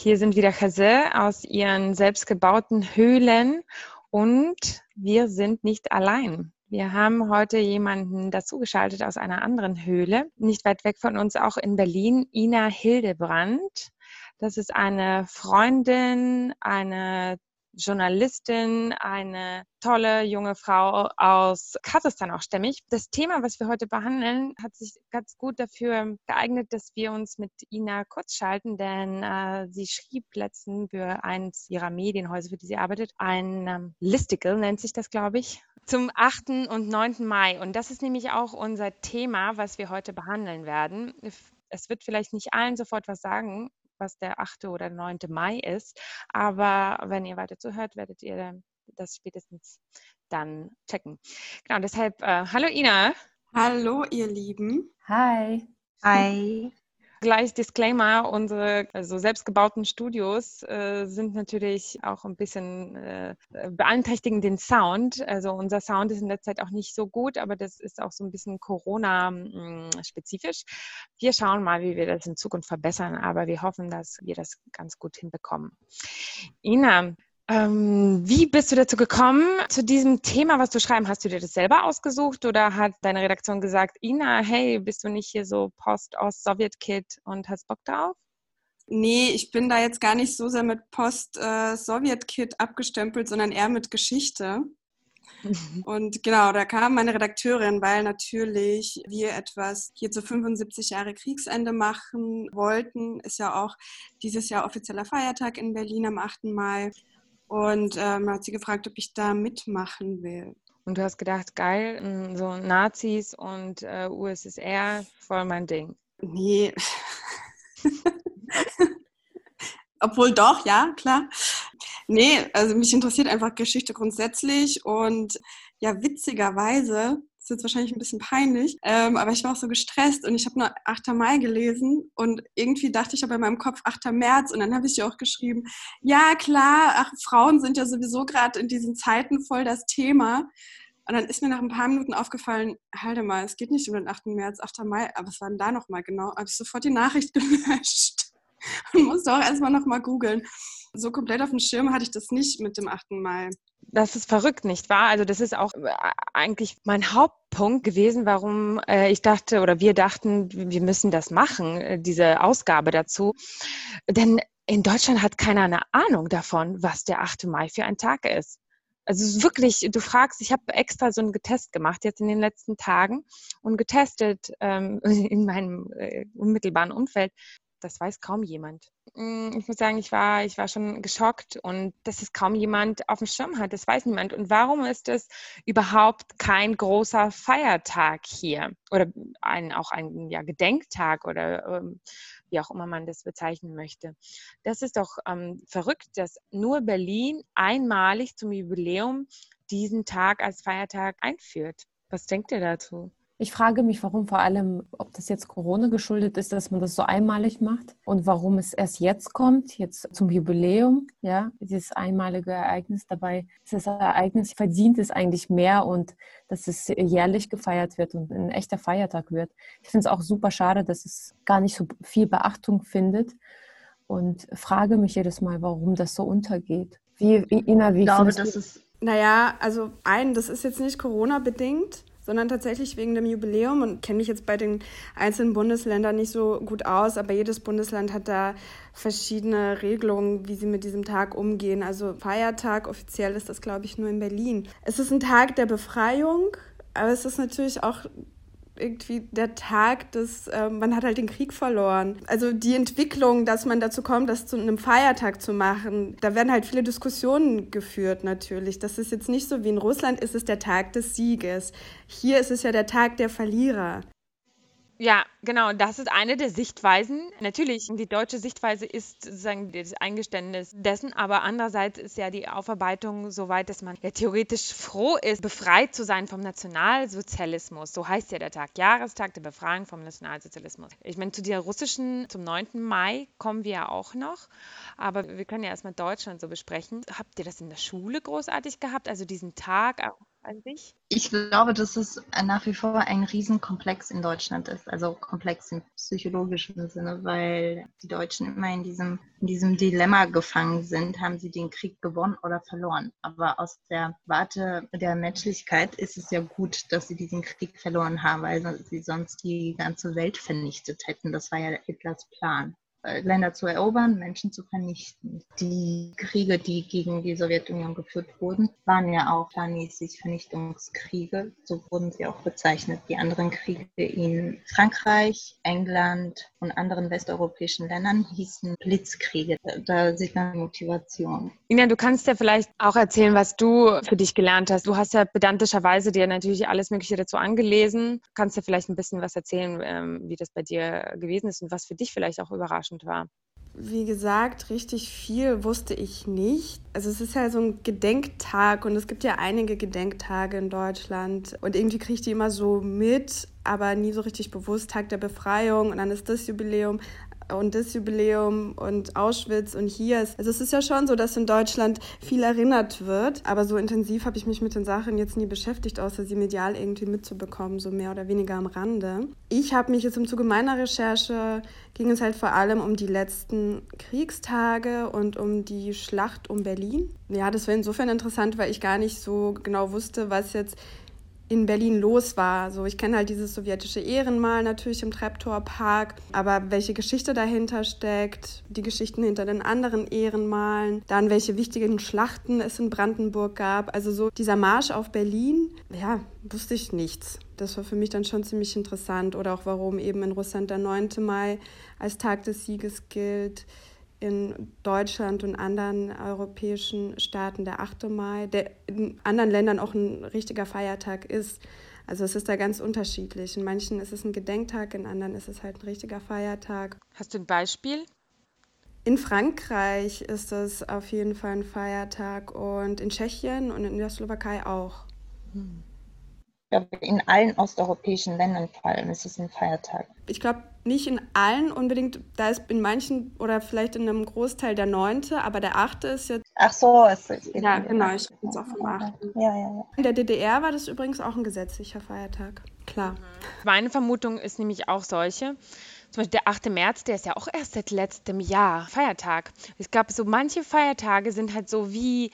Hier sind wieder Chase aus ihren selbstgebauten Höhlen und wir sind nicht allein. Wir haben heute jemanden dazugeschaltet aus einer anderen Höhle, nicht weit weg von uns, auch in Berlin, Ina Hildebrand. Das ist eine Freundin, eine Journalistin, eine tolle junge Frau aus Kasachstan auch stämmig. Das Thema, was wir heute behandeln, hat sich ganz gut dafür geeignet, dass wir uns mit Ina kurz schalten, denn äh, sie schrieb letztens für eins ihrer Medienhäuser, für die sie arbeitet, ein ähm, Listicle nennt sich das, glaube ich, zum 8. und 9. Mai. Und das ist nämlich auch unser Thema, was wir heute behandeln werden. Es wird vielleicht nicht allen sofort was sagen, was der 8. oder 9. Mai ist. Aber wenn ihr weiter zuhört, werdet ihr das spätestens dann checken. Genau, deshalb, äh, hallo Ina. Hallo, ihr Lieben. Hi. Hi. Gleich Disclaimer, unsere also selbstgebauten Studios äh, sind natürlich auch ein bisschen äh, beeinträchtigen den Sound. Also unser Sound ist in der Zeit auch nicht so gut, aber das ist auch so ein bisschen Corona-spezifisch. Wir schauen mal, wie wir das in Zukunft verbessern, aber wir hoffen, dass wir das ganz gut hinbekommen. Ina, ähm, wie bist du dazu gekommen, zu diesem Thema, was du schreiben? Hast du dir das selber ausgesucht oder hat deine Redaktion gesagt, Ina, hey, bist du nicht hier so Post-Ost-Sowjet-Kid und hast Bock drauf? Nee, ich bin da jetzt gar nicht so sehr mit Post-Sowjet-Kid abgestempelt, sondern eher mit Geschichte. Und genau, da kam meine Redakteurin, weil natürlich wir etwas hier zu 75 Jahre Kriegsende machen wollten. Ist ja auch dieses Jahr offizieller Feiertag in Berlin am 8. Mai. Und ähm, hat sie gefragt, ob ich da mitmachen will. Und du hast gedacht, geil, so Nazis und äh, USSR, voll mein Ding. Nee. Obwohl doch, ja, klar. Nee, also mich interessiert einfach Geschichte grundsätzlich und ja, witzigerweise ist jetzt wahrscheinlich ein bisschen peinlich, ähm, aber ich war auch so gestresst und ich habe nur 8. Mai gelesen und irgendwie dachte ich aber in meinem Kopf 8. März und dann habe ich ja auch geschrieben, ja klar, ach, Frauen sind ja sowieso gerade in diesen Zeiten voll das Thema. Und dann ist mir nach ein paar Minuten aufgefallen, halte mal, es geht nicht um den 8. März, 8. Mai, aber was war denn da nochmal genau? Habe ich sofort die Nachricht gelöscht und musste auch erstmal nochmal googeln. So komplett auf dem Schirm hatte ich das nicht mit dem 8. Mai. Das ist verrückt, nicht wahr? Also das ist auch äh, eigentlich mein Hauptpunkt gewesen, warum äh, ich dachte oder wir dachten, wir müssen das machen, äh, diese Ausgabe dazu. Denn in Deutschland hat keiner eine Ahnung davon, was der 8. Mai für ein Tag ist. Also es ist wirklich, du fragst, ich habe extra so einen Getest gemacht jetzt in den letzten Tagen und getestet ähm, in meinem äh, unmittelbaren Umfeld. Das weiß kaum jemand. Mm, ich muss sagen, ich war, ich war schon geschockt und dass es kaum jemand auf dem Schirm hat, das weiß niemand. Und warum ist es überhaupt kein großer Feiertag hier? Oder ein, auch ein ja, Gedenktag oder ähm, wie auch immer man das bezeichnen möchte. Das ist doch ähm, verrückt, dass nur Berlin einmalig zum Jubiläum diesen Tag als Feiertag einführt. Was denkt ihr dazu? Ich frage mich, warum vor allem, ob das jetzt Corona geschuldet ist, dass man das so einmalig macht und warum es erst jetzt kommt, jetzt zum Jubiläum, ja, dieses einmalige Ereignis. Dabei ist das Ereignis verdient es eigentlich mehr und dass es jährlich gefeiert wird und ein echter Feiertag wird. Ich finde es auch super schade, dass es gar nicht so viel Beachtung findet und frage mich jedes Mal, warum das so untergeht. Wie, Ina, wie ich glaube, das ist naja, also ein, das ist jetzt nicht Corona-bedingt sondern tatsächlich wegen dem Jubiläum und kenne mich jetzt bei den einzelnen Bundesländern nicht so gut aus, aber jedes Bundesland hat da verschiedene Regelungen, wie sie mit diesem Tag umgehen. Also Feiertag, offiziell ist das, glaube ich, nur in Berlin. Es ist ein Tag der Befreiung, aber es ist natürlich auch irgendwie der Tag des, äh, man hat halt den Krieg verloren. Also die Entwicklung, dass man dazu kommt, das zu einem Feiertag zu machen, da werden halt viele Diskussionen geführt natürlich. Das ist jetzt nicht so wie in Russland ist es der Tag des Sieges. Hier ist es ja der Tag der Verlierer. Ja, genau. Das ist eine der Sichtweisen. Natürlich, die deutsche Sichtweise ist sozusagen das Eingeständnis dessen, aber andererseits ist ja die Aufarbeitung so weit, dass man ja theoretisch froh ist, befreit zu sein vom Nationalsozialismus. So heißt ja der Tag, Jahrestag der Befreiung vom Nationalsozialismus. Ich meine, zu der russischen, zum 9. Mai kommen wir ja auch noch, aber wir können ja erstmal Deutschland so besprechen. Habt ihr das in der Schule großartig gehabt, also diesen Tag an sich? Ich glaube, dass es nach wie vor ein Riesenkomplex in Deutschland ist, also komplex im psychologischen Sinne, weil die Deutschen immer in diesem, in diesem Dilemma gefangen sind, haben sie den Krieg gewonnen oder verloren. Aber aus der Warte der Menschlichkeit ist es ja gut, dass sie diesen Krieg verloren haben, weil sie sonst die ganze Welt vernichtet hätten. Das war ja Hitlers Plan. Äh, Länder zu erobern, Menschen zu vernichten. Die Kriege, die gegen die Sowjetunion geführt wurden, waren ja auch planmäßig Vernichtungskriege. So wurden sie auch bezeichnet. Die anderen Kriege in Frankreich, England und anderen westeuropäischen Ländern hießen Blitzkriege. Da sieht man Motivation. Ina, du kannst ja vielleicht auch erzählen, was du für dich gelernt hast. Du hast ja pedantischerweise dir natürlich alles Mögliche dazu angelesen. Du kannst ja vielleicht ein bisschen was erzählen, ähm, wie das bei dir gewesen ist und was für dich vielleicht auch überraschend überraschend war? Wie gesagt, richtig viel wusste ich nicht. Also es ist ja so ein Gedenktag und es gibt ja einige Gedenktage in Deutschland und irgendwie kriege ich die immer so mit, aber nie so richtig bewusst. Tag der Befreiung und dann ist das Jubiläum und das Jubiläum und Auschwitz und hier ist. Also es ist ja schon so, dass in Deutschland viel erinnert wird, aber so intensiv habe ich mich mit den Sachen jetzt nie beschäftigt, außer sie medial irgendwie mitzubekommen, so mehr oder weniger am Rande. Ich habe mich jetzt im Zuge meiner Recherche ging es halt vor allem um die letzten Kriegstage und um die Schlacht um Berlin. Ja, das war insofern interessant, weil ich gar nicht so genau wusste, was jetzt in Berlin los war. So, ich kenne halt dieses sowjetische Ehrenmal natürlich im Treptower-Park, aber welche Geschichte dahinter steckt, die Geschichten hinter den anderen Ehrenmalen, dann welche wichtigen Schlachten es in Brandenburg gab. Also so dieser Marsch auf Berlin, ja, wusste ich nichts. Das war für mich dann schon ziemlich interessant. Oder auch warum eben in Russland der 9. Mai als Tag des Sieges gilt in Deutschland und anderen europäischen Staaten der 8. Mai, der in anderen Ländern auch ein richtiger Feiertag ist. Also es ist da ganz unterschiedlich. In manchen ist es ein Gedenktag, in anderen ist es halt ein richtiger Feiertag. Hast du ein Beispiel? In Frankreich ist es auf jeden Fall ein Feiertag und in Tschechien und in der Slowakei auch. Hm glaube, in allen osteuropäischen Ländern vor allem ist es ein Feiertag. Ich glaube nicht in allen unbedingt, da ist in manchen oder vielleicht in einem Großteil der neunte, aber der achte ist jetzt. Ach so, es ist Ja, genau, ich rede jetzt auch vom achten. Ja, ja, ja. In der DDR war das übrigens auch ein gesetzlicher Feiertag. Klar. Meine Vermutung ist nämlich auch solche. Zum Beispiel der 8. März, der ist ja auch erst seit letztem Jahr Feiertag. Es gab so manche Feiertage sind halt so wie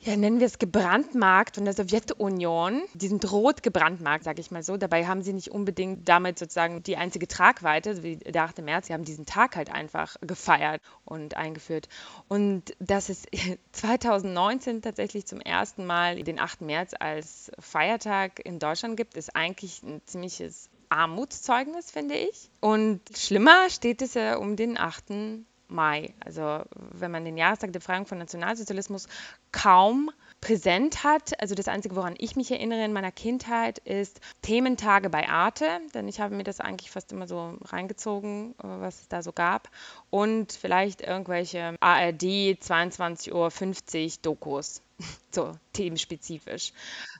ja, nennen wir es gebrandmarkt von der Sowjetunion. Die sind rot gebrandmarkt, sage ich mal so. Dabei haben sie nicht unbedingt damit sozusagen die einzige Tragweite, wie der 8. März. Sie haben diesen Tag halt einfach gefeiert und eingeführt. Und dass es 2019 tatsächlich zum ersten Mal den 8. März als Feiertag in Deutschland gibt, ist eigentlich ein ziemliches Armutszeugnis, finde ich. Und schlimmer steht es ja um den 8. Mai. Also wenn man den Jahrestag der Befreiung von Nationalsozialismus kaum präsent hat. Also das Einzige, woran ich mich erinnere in meiner Kindheit, ist Thementage bei Arte, denn ich habe mir das eigentlich fast immer so reingezogen, äh, was es da so gab. Und vielleicht irgendwelche ARD 22.50 Uhr Dokus, so themenspezifisch.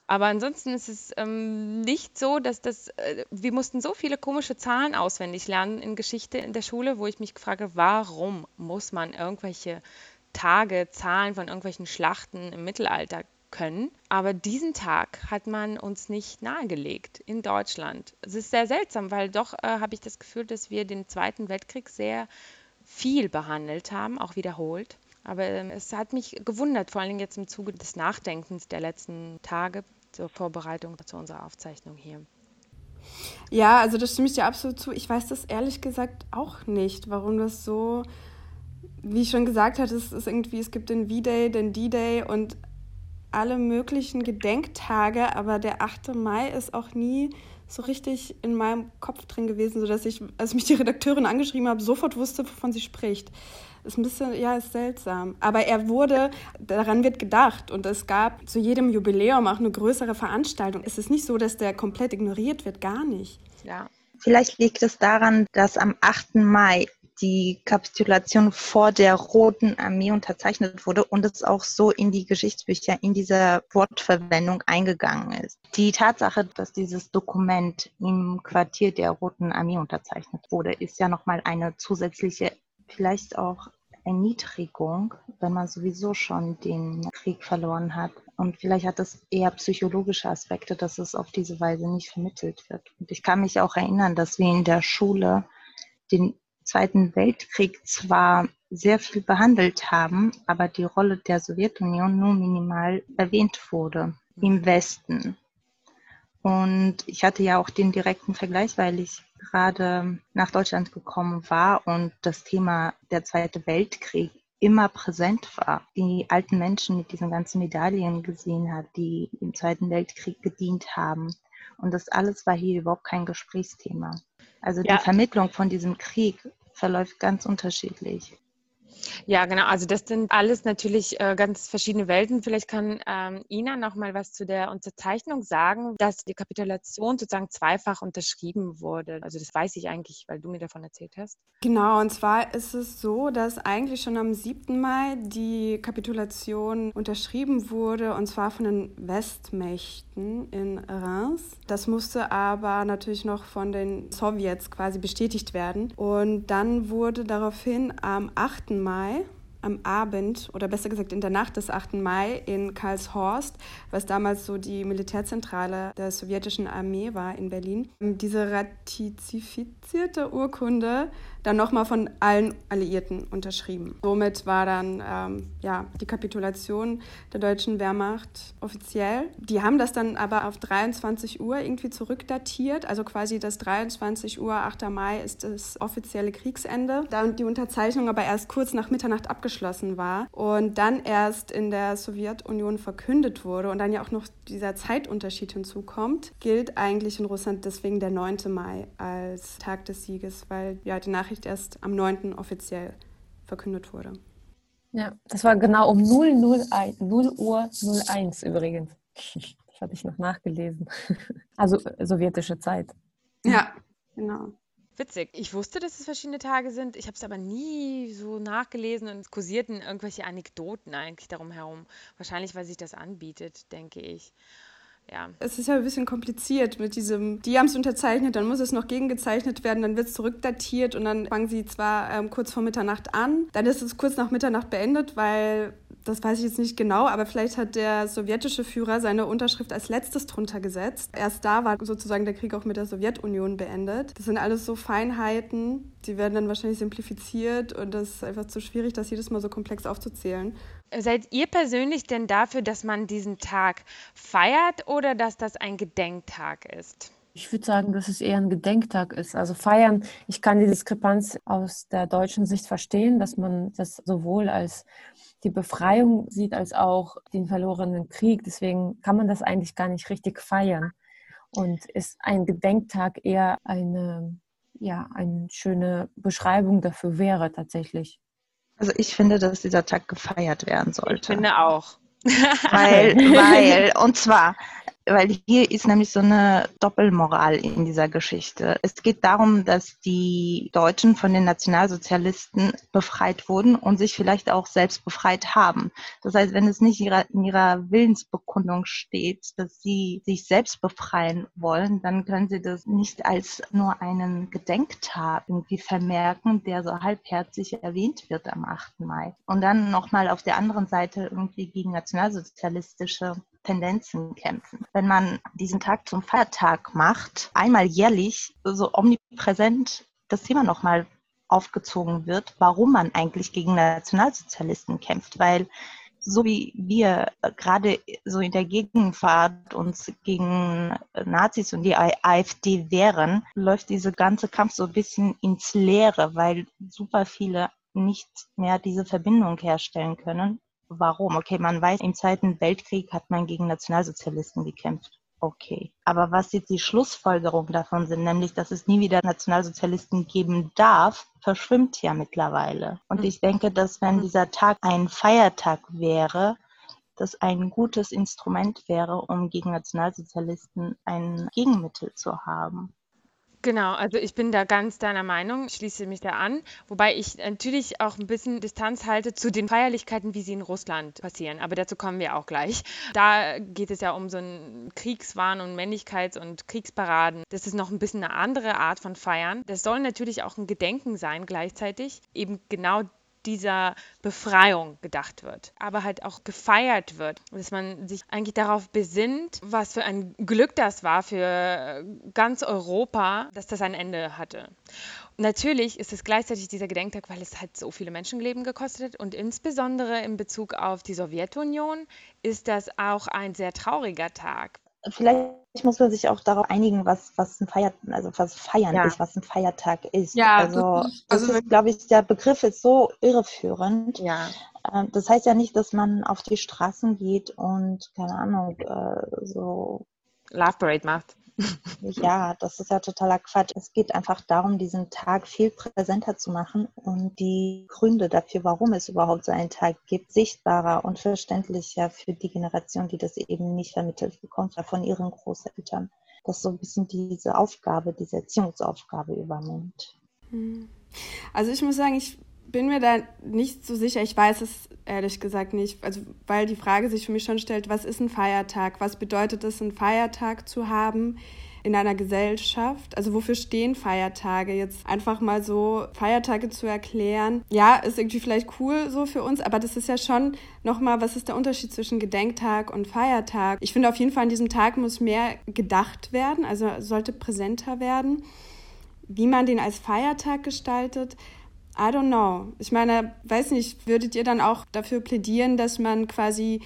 Aber ansonsten ist es ähm, nicht so, dass das, äh, wir mussten so viele komische Zahlen auswendig lernen in Geschichte in der Schule, wo ich mich habe, warum muss man irgendwelche Tage, Zahlen von irgendwelchen Schlachten im Mittelalter können. Aber diesen Tag hat man uns nicht nahegelegt in Deutschland. Es ist sehr seltsam, weil doch äh, habe ich das Gefühl, dass wir den Zweiten Weltkrieg sehr viel behandelt haben, auch wiederholt. Aber äh, es hat mich gewundert, vor allem jetzt im Zuge des Nachdenkens der letzten Tage, zur Vorbereitung zu unserer Aufzeichnung hier. Ja, also das stimme ich dir absolut zu. Ich weiß das ehrlich gesagt auch nicht, warum das so, wie ich schon gesagt hatte, es ist irgendwie, es gibt den V-Day, den D-Day und alle möglichen Gedenktage, aber der 8. Mai ist auch nie so richtig in meinem Kopf drin gewesen, sodass ich, als mich die Redakteurin angeschrieben habe, sofort wusste, wovon sie spricht. Ist ein bisschen, ja, ist seltsam. Aber er wurde, daran wird gedacht und es gab zu jedem Jubiläum auch eine größere Veranstaltung. Es ist nicht so, dass der komplett ignoriert wird, gar nicht. Ja. Vielleicht liegt es daran, dass am 8. Mai die Kapitulation vor der Roten Armee unterzeichnet wurde und es auch so in die Geschichtsbücher, in dieser Wortverwendung eingegangen ist. Die Tatsache, dass dieses Dokument im Quartier der Roten Armee unterzeichnet wurde, ist ja nochmal eine zusätzliche, vielleicht auch Erniedrigung, wenn man sowieso schon den Krieg verloren hat. Und vielleicht hat es eher psychologische Aspekte, dass es auf diese Weise nicht vermittelt wird. Und ich kann mich auch erinnern, dass wir in der Schule den Zweiten Weltkrieg zwar sehr viel behandelt haben, aber die Rolle der Sowjetunion nur minimal erwähnt wurde im Westen. Und ich hatte ja auch den direkten Vergleich, weil ich gerade nach Deutschland gekommen war und das Thema der Zweite Weltkrieg immer präsent war. Die alten Menschen mit diesen ganzen Medaillen gesehen hat, die im Zweiten Weltkrieg gedient haben. Und das alles war hier überhaupt kein Gesprächsthema. Also ja. die Vermittlung von diesem Krieg verläuft ganz unterschiedlich. Ja, genau. Also das sind alles natürlich äh, ganz verschiedene Welten. Vielleicht kann ähm, Ina noch mal was zu der Unterzeichnung sagen, dass die Kapitulation sozusagen zweifach unterschrieben wurde. Also das weiß ich eigentlich, weil du mir davon erzählt hast. Genau, und zwar ist es so, dass eigentlich schon am 7. Mai die Kapitulation unterschrieben wurde, und zwar von den Westmächten in Reims. Das musste aber natürlich noch von den Sowjets quasi bestätigt werden. Und dann wurde daraufhin am 8. Mai Mai am Abend oder besser gesagt in der Nacht des 8. Mai in Karlshorst, was damals so die Militärzentrale der sowjetischen Armee war in Berlin, diese ratifizierte Urkunde dann nochmal von allen Alliierten unterschrieben. Somit war dann ähm, ja, die Kapitulation der deutschen Wehrmacht offiziell. Die haben das dann aber auf 23 Uhr irgendwie zurückdatiert, also quasi das 23 Uhr, 8. Mai ist das offizielle Kriegsende. Da die Unterzeichnung aber erst kurz nach Mitternacht abgeschlossen war und dann erst in der Sowjetunion verkündet wurde und dann ja auch noch dieser Zeitunterschied hinzukommt, gilt eigentlich in Russland deswegen der 9. Mai als Tag des Sieges, weil ja die Nachricht Nachricht erst am 9. offiziell verkündet wurde. Ja, das war genau um 0, 0, 0 Uhr 01 übrigens. Das hatte ich noch nachgelesen. Also sowjetische Zeit. Ja, genau. Witzig. Ich wusste, dass es verschiedene Tage sind. Ich habe es aber nie so nachgelesen und es kursierten irgendwelche Anekdoten eigentlich darum herum. Wahrscheinlich, weil sich das anbietet, denke ich ja. Es ist ja ein bisschen kompliziert mit diesem, die haben es unterzeichnet, dann muss es noch gegengezeichnet werden, dann wird es zurückdatiert und dann fangen sie zwar ähm, kurz vor Mitternacht an, dann ist es kurz nach Mitternacht beendet, weil das weiß ich jetzt nicht genau, aber vielleicht hat der sowjetische Führer seine Unterschrift als letztes drunter gesetzt. Erst da war sozusagen der Krieg auch mit der Sowjetunion beendet. Das sind alles so Feinheiten, die werden dann wahrscheinlich simplifiziert und das ist einfach zu schwierig, das jedes Mal so komplex aufzuzählen. Seid ihr persönlich denn dafür, dass man diesen Tag feiert oder dass das ein Gedenktag ist? Ich würde sagen, dass es eher ein Gedenktag ist. Also feiern, ich kann die Diskrepanz aus der deutschen Sicht verstehen, dass man das sowohl als die Befreiung sieht, als auch den verlorenen Krieg. Deswegen kann man das eigentlich gar nicht richtig feiern. Und ist ein Gedenktag eher eine, ja, eine schöne Beschreibung dafür wäre tatsächlich. Also ich finde, dass dieser Tag gefeiert werden sollte. Ich finde auch. weil, weil, und zwar, weil hier ist nämlich so eine Doppelmoral in dieser Geschichte. Es geht darum, dass die Deutschen von den Nationalsozialisten befreit wurden und sich vielleicht auch selbst befreit haben. Das heißt, wenn es nicht in ihrer Willensbekundung steht, dass sie sich selbst befreien wollen, dann können sie das nicht als nur einen Gedenktag irgendwie vermerken, der so halbherzig erwähnt wird am 8. Mai. Und dann nochmal auf der anderen Seite irgendwie gegen nationalsozialistische Tendenzen kämpfen. Wenn man diesen Tag zum Feiertag macht, einmal jährlich so omnipräsent das Thema nochmal aufgezogen wird, warum man eigentlich gegen Nationalsozialisten kämpft, weil so wie wir gerade so in der Gegenfahrt uns gegen Nazis und die AfD wehren, läuft dieser ganze Kampf so ein bisschen ins Leere, weil super viele nicht mehr diese Verbindung herstellen können warum. Okay, man weiß, im Zweiten Weltkrieg hat man gegen Nationalsozialisten gekämpft. Okay. Aber was jetzt die Schlussfolgerung davon sind, nämlich, dass es nie wieder Nationalsozialisten geben darf, verschwimmt ja mittlerweile. Und ich denke, dass wenn dieser Tag ein Feiertag wäre, das ein gutes Instrument wäre, um gegen Nationalsozialisten ein Gegenmittel zu haben. Genau, also ich bin da ganz deiner Meinung, schließe mich da an, wobei ich natürlich auch ein bisschen Distanz halte zu den Feierlichkeiten, wie sie in Russland passieren. Aber dazu kommen wir auch gleich. Da geht es ja um so einen Kriegswahn und Männlichkeits- und Kriegsparaden. Das ist noch ein bisschen eine andere Art von Feiern. Das soll natürlich auch ein Gedenken sein gleichzeitig, eben genau dieser Befreiung gedacht wird, aber halt auch gefeiert wird, dass man sich eigentlich darauf besinnt, was für ein Glück das war für ganz Europa, dass das ein Ende hatte. Natürlich ist es gleichzeitig dieser Gedenktag, weil es halt so viele Menschenleben gekostet hat und insbesondere in Bezug auf die Sowjetunion ist das auch ein sehr trauriger Tag, vielleicht muss man sich auch darauf einigen, was, was ein Feier, also was Feiern ja. ist, was ein Feiertag ist. Ja, also, das also ist, glaube ich, der Begriff ist so irreführend. Ja. Ähm, das heißt ja nicht, dass man auf die Straßen geht und, keine Ahnung, äh, so Love Parade macht. Ja, das ist ja totaler Quatsch. Es geht einfach darum, diesen Tag viel präsenter zu machen und die Gründe dafür, warum es überhaupt so einen Tag gibt, sichtbarer und verständlicher für die Generation, die das eben nicht vermittelt bekommt, von ihren Großeltern. Dass so ein bisschen diese Aufgabe, diese Erziehungsaufgabe übernimmt. Also ich muss sagen, ich bin mir da nicht so sicher. Ich weiß es ehrlich gesagt nicht. Also, weil die Frage sich für mich schon stellt, was ist ein Feiertag? Was bedeutet es, einen Feiertag zu haben in einer Gesellschaft? Also, wofür stehen Feiertage? Jetzt einfach mal so Feiertage zu erklären. Ja, ist irgendwie vielleicht cool so für uns, aber das ist ja schon nochmal, was ist der Unterschied zwischen Gedenktag und Feiertag? Ich finde auf jeden Fall, an diesem Tag muss mehr gedacht werden, also sollte präsenter werden. Wie man den als Feiertag gestaltet, I don't know. Ich meine, weiß nicht, würdet ihr dann auch dafür plädieren, dass man quasi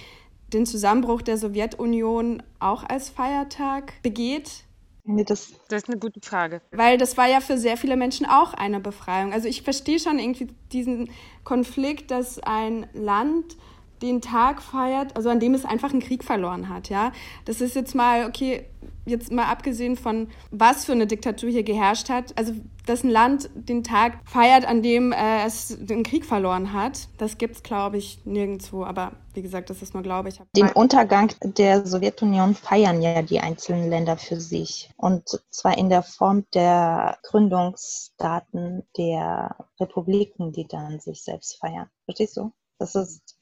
den Zusammenbruch der Sowjetunion auch als Feiertag begeht? Nee, das, das ist eine gute Frage. Weil das war ja für sehr viele Menschen auch eine Befreiung. Also ich verstehe schon irgendwie diesen Konflikt, dass ein Land den Tag feiert, also an dem es einfach einen Krieg verloren hat, ja. Das ist jetzt mal, okay, jetzt mal abgesehen von, was für eine Diktatur hier geherrscht hat, also dass ein Land den Tag feiert, an dem äh, es den Krieg verloren hat, das gibt es, glaube ich, nirgendwo. Aber wie gesagt, das ist nur, glaube ich. Den Untergang der Sowjetunion feiern ja die einzelnen Länder für sich. Und zwar in der Form der Gründungsdaten der Republiken, die dann sich selbst feiern. Verstehst du? Das ist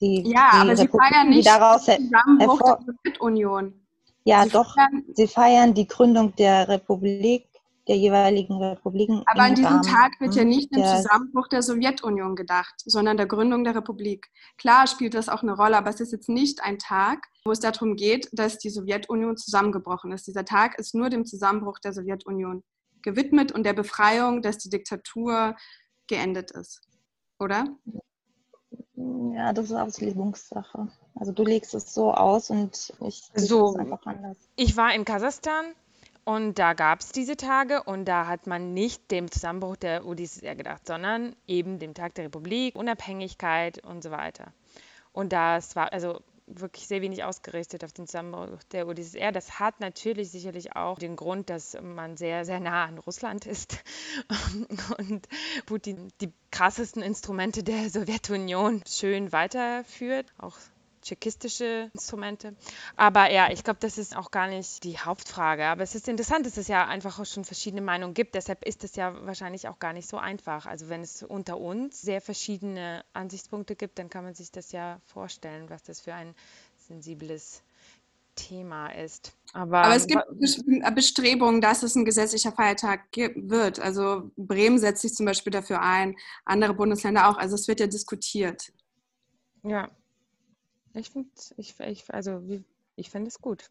die, ja, die aber sie feiern nicht daraus den Zusammenbruch der Sowjetunion. Ja, sie doch. Feiern, sie feiern die Gründung der Republik, der jeweiligen Republiken. Aber an diesem Rahmen Tag wird ja nicht dem Zusammenbruch der Sowjetunion gedacht, sondern der Gründung der Republik. Klar spielt das auch eine Rolle, aber es ist jetzt nicht ein Tag, wo es darum geht, dass die Sowjetunion zusammengebrochen ist. Dieser Tag ist nur dem Zusammenbruch der Sowjetunion gewidmet und der Befreiung, dass die Diktatur geendet ist. Oder? Ja, das ist Auslegungssache. Also du legst es so aus und ich so, es einfach anders. Ich war in Kasachstan und da gab es diese Tage und da hat man nicht dem Zusammenbruch der UdSSR gedacht, sondern eben dem Tag der Republik, Unabhängigkeit und so weiter. Und das war, also wirklich sehr wenig ausgerichtet auf den Zusammenbruch der UdSSR. Das hat natürlich sicherlich auch den Grund, dass man sehr, sehr nah an Russland ist und Putin die krassesten Instrumente der Sowjetunion schön weiterführt, auch tschechistische Instrumente. Aber ja, ich glaube, das ist auch gar nicht die Hauptfrage. Aber es ist interessant, dass es ja einfach auch schon verschiedene Meinungen gibt. Deshalb ist es ja wahrscheinlich auch gar nicht so einfach. Also wenn es unter uns sehr verschiedene Ansichtspunkte gibt, dann kann man sich das ja vorstellen, was das für ein sensibles Thema ist. Aber, Aber, es gibt Bestrebungen, dass es ein gesetzlicher Feiertag wird. Also Bremen setzt sich zum Beispiel dafür ein, andere Bundesländer auch. Also es wird ja diskutiert. Ja, ich finde, ich, ich, also, ich finde es gut.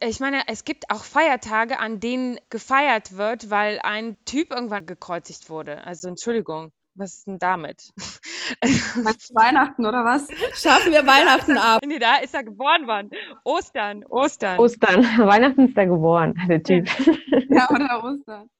Ich meine, es gibt auch Feiertage, an denen gefeiert wird, weil ein Typ irgendwann gekreuzigt wurde. Also Entschuldigung, was ist denn damit? Weihnachten oder was? Schaffen wir Weihnachten ab? Nee, da ist er geboren worden. Ostern, Ostern. Ostern. Weihnachten ist er geboren, der Typ. Ja, oder Ostern.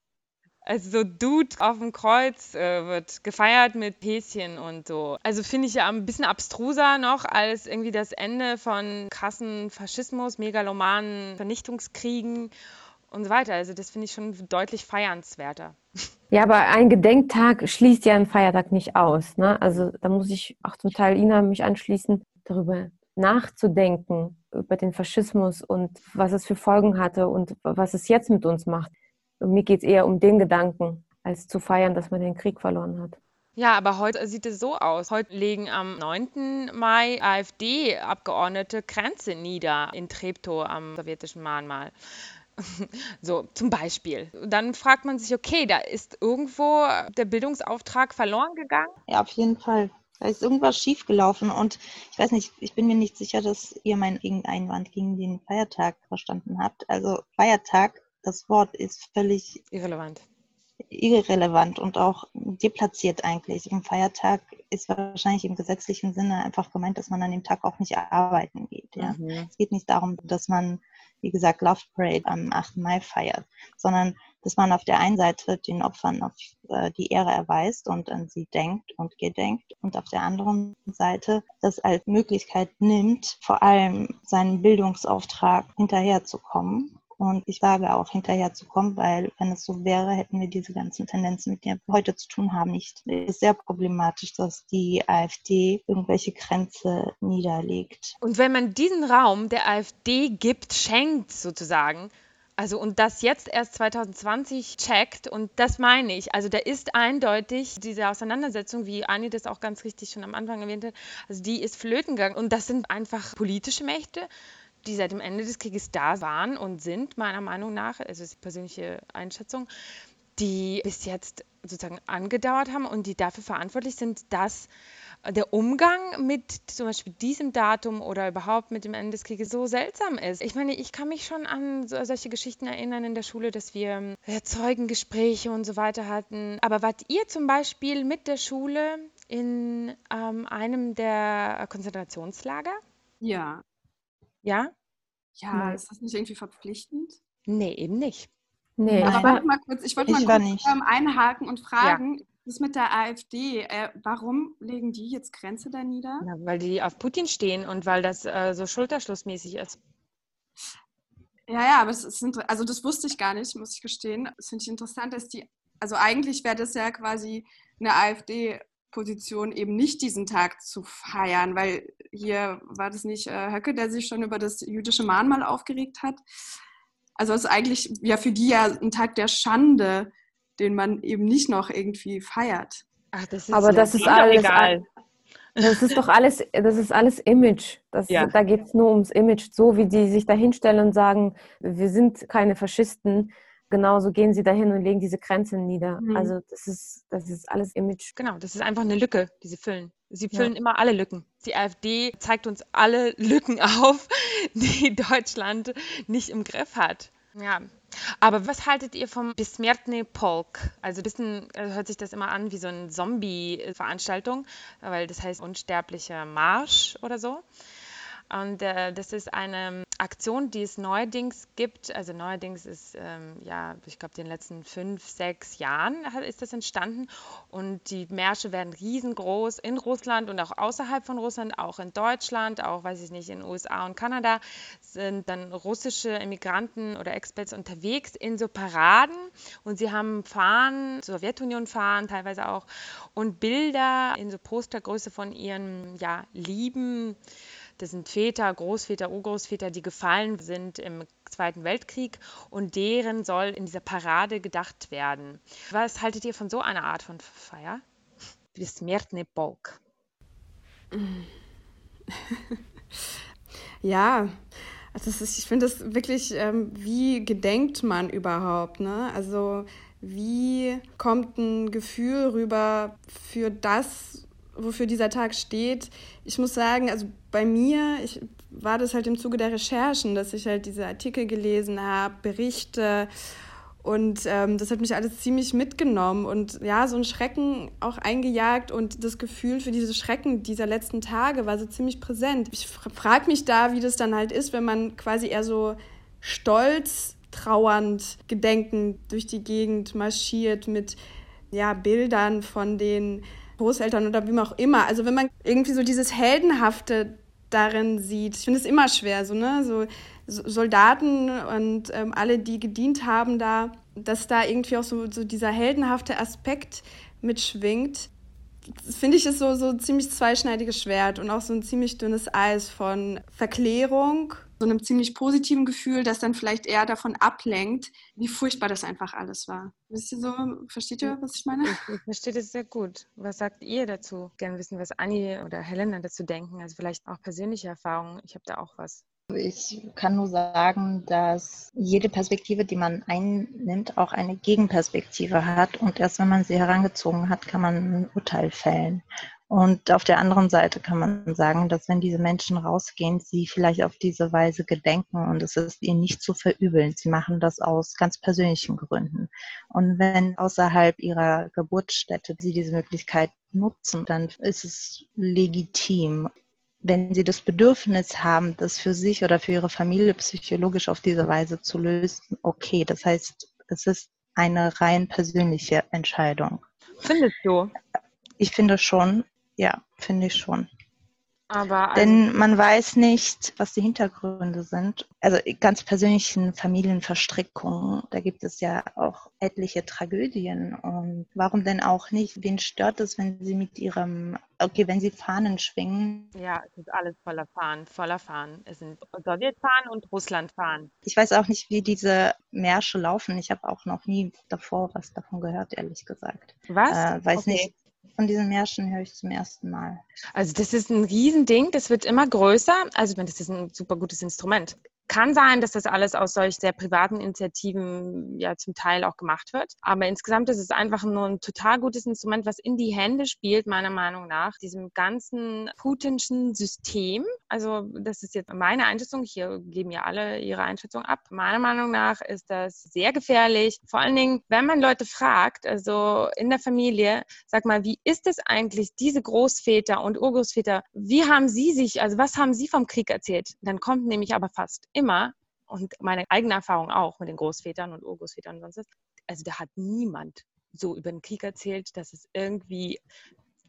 Also so Dude auf dem Kreuz äh, wird gefeiert mit Häschen und so. Also finde ich ja ein bisschen abstruser noch als irgendwie das Ende von krassen Faschismus, megalomanen Vernichtungskriegen und so weiter. Also das finde ich schon deutlich feiernswerter. Ja, aber ein Gedenktag schließt ja einen Feiertag nicht aus. Ne? Also da muss ich auch zum Teil Ina mich anschließen, darüber nachzudenken, über den Faschismus und was es für Folgen hatte und was es jetzt mit uns macht Und mir geht es eher um den Gedanken, als zu feiern, dass man den Krieg verloren hat. Ja, aber heute sieht es so aus. Heute legen am 9. Mai AfD-Abgeordnete Grenze nieder in Treptow am sowjetischen Mahnmal. So, zum Beispiel. Dann fragt man sich, okay, da ist irgendwo der Bildungsauftrag verloren gegangen? Ja, auf jeden Fall. Da ist irgendwas schiefgelaufen und ich weiß nicht, ich bin mir nicht sicher, dass ihr meinen Einwand gegen den Feiertag verstanden habt. Also Feiertag, das Wort ist völlig irrelevant irrelevant und auch deplatziert eigentlich. Im Feiertag ist wahrscheinlich im gesetzlichen Sinne einfach gemeint, dass man an dem Tag auch nicht arbeiten geht. Ja? Mhm. Es geht nicht darum, dass man, wie gesagt, Love Parade am 8. Mai feiert, sondern dass man auf der einen Seite den Opfern auf äh, die Ehre erweist und an sie denkt und gedenkt und auf der anderen Seite das als Möglichkeit nimmt, vor allem seinen Bildungsauftrag hinterherzukommen und ich wage auch hinterher zu kommen, weil wenn es so wäre, hätten wir diese ganzen Tendenzen, mit denen wir heute zu tun haben, nicht. Es ist sehr problematisch, dass die AfD irgendwelche Grenze niederlegt. Und wenn man diesen Raum der AfD gibt, schenkt sozusagen, also und das jetzt erst 2020 checkt und das meine ich. Also da ist eindeutig diese Auseinandersetzung, wie Anni das auch ganz richtig schon am Anfang erwähnt hat, also die ist flöten gegangen und das sind einfach politische Mächte, die seit dem Ende des Krieges da waren und sind, meiner Meinung nach, also ist die persönliche Einschätzung, die bis jetzt sozusagen angedauert haben und die dafür verantwortlich sind, dass der Umgang mit zum Beispiel diesem Datum oder überhaupt mit dem Ende des Krieges so seltsam ist. Ich meine, ich kann mich schon an so, solche Geschichten erinnern in der Schule, dass wir äh, Zeugengespräche und so weiter hatten. Aber wart ihr zum Beispiel mit der Schule in ähm, einem der Konzentrationslager? Ja. Ja? Ja, Nein. ist das nicht irgendwie verpflichtend? Nee, eben nicht. Nee, aber warte mal kurz, ich wollte mal kurz ähm, einhaken und fragen, ja. das mit der AfD, äh, warum legen die jetzt Grenze da nieder? Ja, weil die auf Putin stehen und weil das äh, so schulterschlussmäßig ist. Ja, ja, aber das ist, also das wusste ich gar nicht, muss ich gestehen. Das finde ich interessant, dass die, also eigentlich wäre das ja quasi eine AfD Position eben nicht diesen Tag zu feiern, weil hier war das nicht äh, Höcke, der sich schon über das jüdische Mahnmal aufgeregt hat. Also es ist eigentlich ja für die ja ein Tag der Schande, den man eben nicht noch irgendwie feiert. Ach, das ist Aber das ist alles egal. Das ist doch alles, das ist alles Image. Das, ja. Da geht es nur ums Image. So wie die sich da hinstellen und sagen, wir sind keine Faschisten, genauso gehen sie dahin und legen diese Grenzen nieder. Mhm. Also das ist, das ist alles Image. Genau, das ist einfach eine Lücke, die sie füllen. Sie füllen ja. immer alle Lücken. Die AfD zeigt uns alle Lücken auf, die Deutschland nicht im Griff hat. Ja. Aber was haltet ihr vom Besmertne Polk? Also ein bisschen also hört sich das immer an wie so eine Zombie-Veranstaltung, weil das heißt unsterblicher Marsch oder so. Und äh, das ist eine Aktion, die es neuerdings gibt. Also neuerdings ist, ähm, ja, ich glaube, in den letzten fünf, sechs Jahren ist das entstanden. Und die Märsche werden riesengroß in Russland und auch außerhalb von Russland, auch in Deutschland, auch, weiß ich nicht, in den USA und Kanada sind dann russische Immigranten oder Expats unterwegs in so Paraden. Und sie haben Fahnen, Sowjetunion fahren teilweise auch, und Bilder in so Postergröße von ihren, ja, lieben das sind Väter, Großväter, Urgroßväter, die gefallen sind im Zweiten Weltkrieg und deren soll in dieser Parade gedacht werden. Was haltet ihr von so einer Art von Feier? Besmертный полк. Ja, also ist, ich finde das wirklich, ähm, wie gedenkt man überhaupt? Ne? Also wie kommt ein Gefühl rüber für das, wofür dieser Tag steht? Ich muss sagen, also bei mir ich, war das halt im Zuge der Recherchen, dass ich halt diese Artikel gelesen habe, Berichte und ähm, das hat mich alles ziemlich mitgenommen und ja, so ein Schrecken auch eingejagt und das Gefühl für diese Schrecken dieser letzten Tage war so ziemlich präsent. Ich frage mich da, wie das dann halt ist, wenn man quasi eher so stolz, trauernd, gedenkend durch die Gegend marschiert mit ja, Bildern von den Großeltern oder wie auch immer. Also wenn man irgendwie so dieses Heldenhafte darin sieht. Ich finde es immer schwer, so, ne? So, Soldaten und ähm, alle, die gedient haben da, dass da irgendwie auch so, so dieser heldenhafte Aspekt mitschwingt. Finde ich ist so, so ziemlich zweischneidiges Schwert und auch so ein ziemlich dünnes Eis von Verklärung so einem ziemlich positiven Gefühl, das dann vielleicht eher davon ablenkt, wie furchtbar das einfach alles war. Wisst ihr so, versteht ihr, was ich meine? Ich, ich verstehe das sehr gut. Was sagt ihr dazu? Gerne wissen, was Anni oder Helena dazu denken. Also vielleicht auch persönliche Erfahrungen. Ich habe da auch was. Ich kann nur sagen, dass jede Perspektive, die man einnimmt, auch eine Gegenperspektive hat. Und erst wenn man sie herangezogen hat, kann man ein Urteil fällen. Und auf der anderen Seite kann man sagen, dass wenn diese Menschen rausgehen, sie vielleicht auf diese Weise gedenken und es ist ihnen nicht zu verübeln. Sie machen das aus ganz persönlichen Gründen. Und wenn außerhalb ihrer Geburtsstätte sie diese Möglichkeit nutzen, dann ist es legitim wenn sie das Bedürfnis haben, das für sich oder für ihre Familie psychologisch auf diese Weise zu lösen, okay. Das heißt, es ist eine rein persönliche Entscheidung. Findest du? Ich finde schon, ja, finde ich schon. Aber also Denn man weiß nicht, was die Hintergründe sind. Also ganz persönlichen Familienverstrickungen, da gibt es ja auch etliche Tragödien. Und warum denn auch nicht? Wen stört es, wenn sie mit ihrem, okay, wenn sie Fahnen schwingen? ja, es ist alles voller Fahnen, voller Fahnen. Es sind Sowjetfahnen und Russlandfahnen. Ich weiß auch nicht, wie diese Märsche laufen. Ich habe auch noch nie davor was davon gehört, ehrlich gesagt. Was? Äh, weiß Okay. nicht. Von diesen Märschen höre ich zum ersten Mal. Also das ist ein Riesending, das wird immer größer. Also das ist ein super gutes Instrument. Kann sein, dass das alles aus solch sehr privaten Initiativen ja zum Teil auch gemacht wird. Aber insgesamt ist es einfach nur ein total gutes Instrument, was in die Hände spielt, meiner Meinung nach, diesem ganzen putinschen System. Also das ist jetzt meine Einschätzung. Hier geben ja alle ihre Einschätzung ab. Meiner Meinung nach ist das sehr gefährlich. Vor allen Dingen, wenn man Leute fragt, also in der Familie, sag mal, wie ist es eigentlich, diese Großväter und Urgroßväter, wie haben sie sich, also was haben sie vom Krieg erzählt? Dann kommt nämlich aber fast immer, und meine eigene Erfahrung auch mit den Großvätern und Urgroßvätern und sonst was, also da hat niemand so über den Krieg erzählt, dass es irgendwie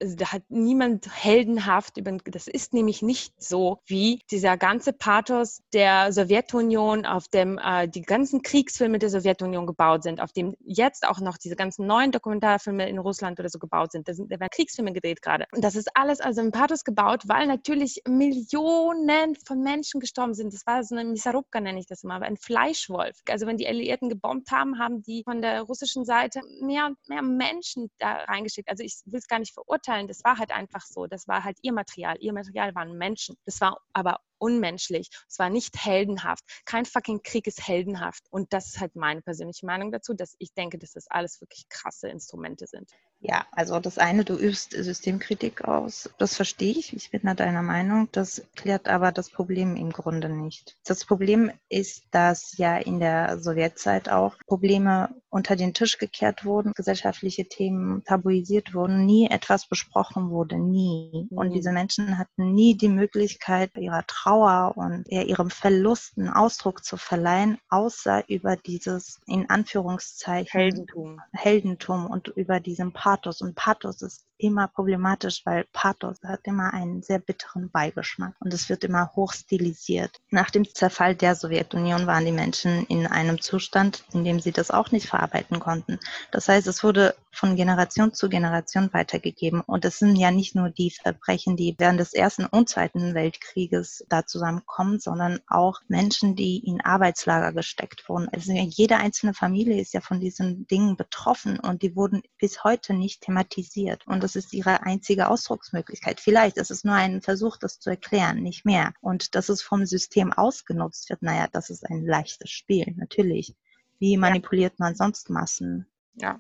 also da hat niemand heldenhaft über, das ist nämlich nicht so, wie dieser ganze Pathos der Sowjetunion, auf dem äh, die ganzen Kriegsfilme der Sowjetunion gebaut sind, auf dem jetzt auch noch diese ganzen neuen Dokumentarfilme in Russland oder so gebaut sind. Da, sind, da werden Kriegsfilme gedreht gerade. Und das ist alles also im Pathos gebaut, weil natürlich Millionen von Menschen gestorben sind. Das war so eine Misarubka, nenne ich das immer, ein Fleischwolf. Also wenn die Alliierten gebombt haben, haben die von der russischen Seite mehr und mehr Menschen da reingeschickt. Also ich will es gar nicht verurteilen, das war halt einfach so. Das war halt ihr Material. Ihr Material waren Menschen. Das war aber unmenschlich. Es war nicht heldenhaft. Kein fucking Krieg ist heldenhaft. Und das ist halt meine persönliche Meinung dazu, dass ich denke, dass das alles wirklich krasse Instrumente sind. Ja, also das eine, du übst Systemkritik aus. Das verstehe ich. Ich bin da deiner Meinung. Das klärt aber das Problem im Grunde nicht. Das Problem ist, dass ja in der Sowjetzeit auch Probleme unter den Tisch gekehrt wurden, gesellschaftliche Themen tabuisiert wurden, nie etwas besprochen wurde, nie. Und Mhm. diese Menschen hatten nie die Möglichkeit, ihrer Trauer und eher ihrem Verlust einen Ausdruck zu verleihen, außer über dieses in Anführungszeichen Heldentum. Heldentum und über diesen Pathos. Und Pathos ist immer problematisch, weil Pathos hat immer einen sehr bitteren Beigeschmack und es wird immer hoch stilisiert. Nach dem Zerfall der Sowjetunion waren die Menschen in einem Zustand, in dem sie das auch nicht verarbeiten konnten. Das heißt, es wurde von Generation zu Generation weitergegeben. Und es sind ja nicht nur die Verbrechen, die während des Ersten und Zweiten Weltkrieges da zusammenkommen, sondern auch Menschen, die in Arbeitslager gesteckt wurden. Also jede einzelne Familie ist ja von diesen Dingen betroffen und die wurden bis heute nicht thematisiert. Und das ist ihre einzige Ausdrucksmöglichkeit. Vielleicht ist es nur ein Versuch, das zu erklären, nicht mehr. Und dass es vom System ausgenutzt wird, naja, das ist ein leichtes Spiel, natürlich. Wie manipuliert man sonst Massen? Ja,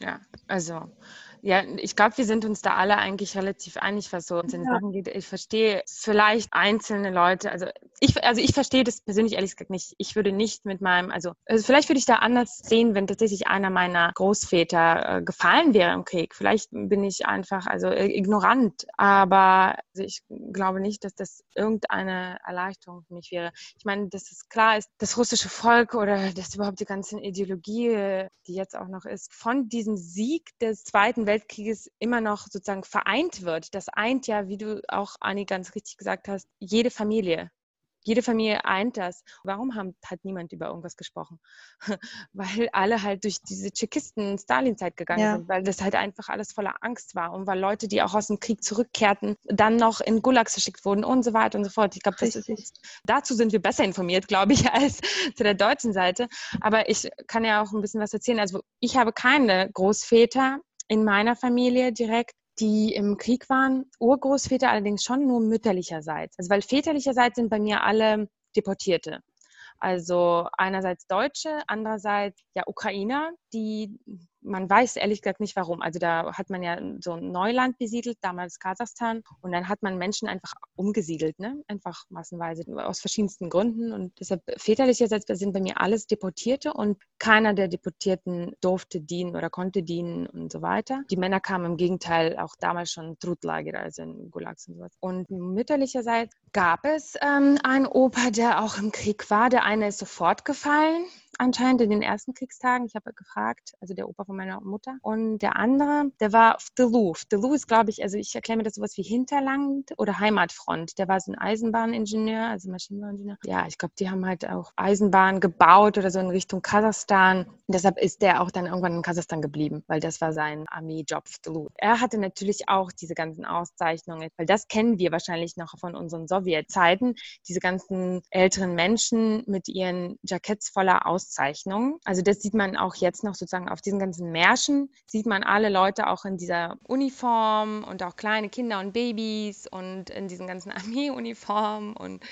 ja. Also, ja, ich glaube, wir sind uns da alle eigentlich relativ einig, was so in den Ja. Sachen geht. Ich verstehe vielleicht einzelne Leute, also ich, also ich verstehe das persönlich ehrlich gesagt nicht. Ich würde nicht mit meinem, also, also vielleicht würde ich da anders sehen, wenn tatsächlich einer meiner Großväter äh, gefallen wäre im Krieg. Vielleicht bin ich einfach also äh, ignorant, aber also ich glaube nicht, dass das irgendeine Erleichterung für mich wäre. Ich meine, dass es klar ist, das russische Volk oder dass überhaupt die ganze Ideologie, die jetzt auch noch ist, von diesem Sieg des Zweiten Weltkrieges immer noch sozusagen vereint wird. Das eint ja, wie du auch, Anni, ganz richtig gesagt hast, jede Familie. jede Familie eint das. Warum haben, hat niemand über irgendwas gesprochen? weil alle halt durch diese Tschechisten-Stalin-Zeit gegangen ja. sind, weil das halt einfach alles voller Angst war und weil Leute, die auch aus dem Krieg zurückkehrten, dann noch in Gulags geschickt wurden und so weiter und so fort. Ich glaube, dazu sind wir besser informiert, glaube ich, als zu der deutschen Seite. Aber ich kann ja auch ein bisschen was erzählen. Also ich habe keine Großväter in meiner Familie direkt, die im Krieg waren. Urgroßväter allerdings schon nur mütterlicherseits. Also weil väterlicherseits sind bei mir alle Deportierte. Also einerseits Deutsche, andererseits ja Ukrainer, die man weiß ehrlich gesagt nicht warum. Also da hat man ja so ein Neuland besiedelt, damals Kasachstan, und dann hat man Menschen einfach umgesiedelt, ne? einfach massenweise aus verschiedensten Gründen. Und deshalb väterlicherseits sind bei mir alles Deportierte und keiner der Deportierten durfte dienen oder konnte dienen und so weiter. Die Männer kamen im Gegenteil auch damals schon Trutlager, also in Gulags und sowas. Und mütterlicherseits gab es ähm, einen Opa, der auch im Krieg war. Der eine ist sofort gefallen anscheinend in den ersten Kriegstagen. Ich habe gefragt, also der Opa von meiner Mutter. Und der andere, der war auf Delu. Delu ist, glaube ich, also ich erkläre mir das sowas wie Hinterland oder Heimatfront. Der war so ein Eisenbahningenieur, also Maschinenbauingenieur. Ja, ich glaube, die haben halt auch Eisenbahnen gebaut oder so in Richtung Kasachstan. Deshalb ist der auch dann irgendwann in Kasachstan geblieben, weil das war sein Armeejob. Delu. Er hatte natürlich auch diese ganzen Auszeichnungen, weil das kennen wir wahrscheinlich noch von unseren Sowjetzeiten. Diese ganzen älteren Menschen mit ihren Jacketts voller Auszeichnungen Auszeichnungen. Also das sieht man auch jetzt noch sozusagen auf diesen ganzen Märschen, sieht man alle Leute auch in dieser Uniform und auch kleine Kinder und Babys und in diesen ganzen Armeeuniformen. Und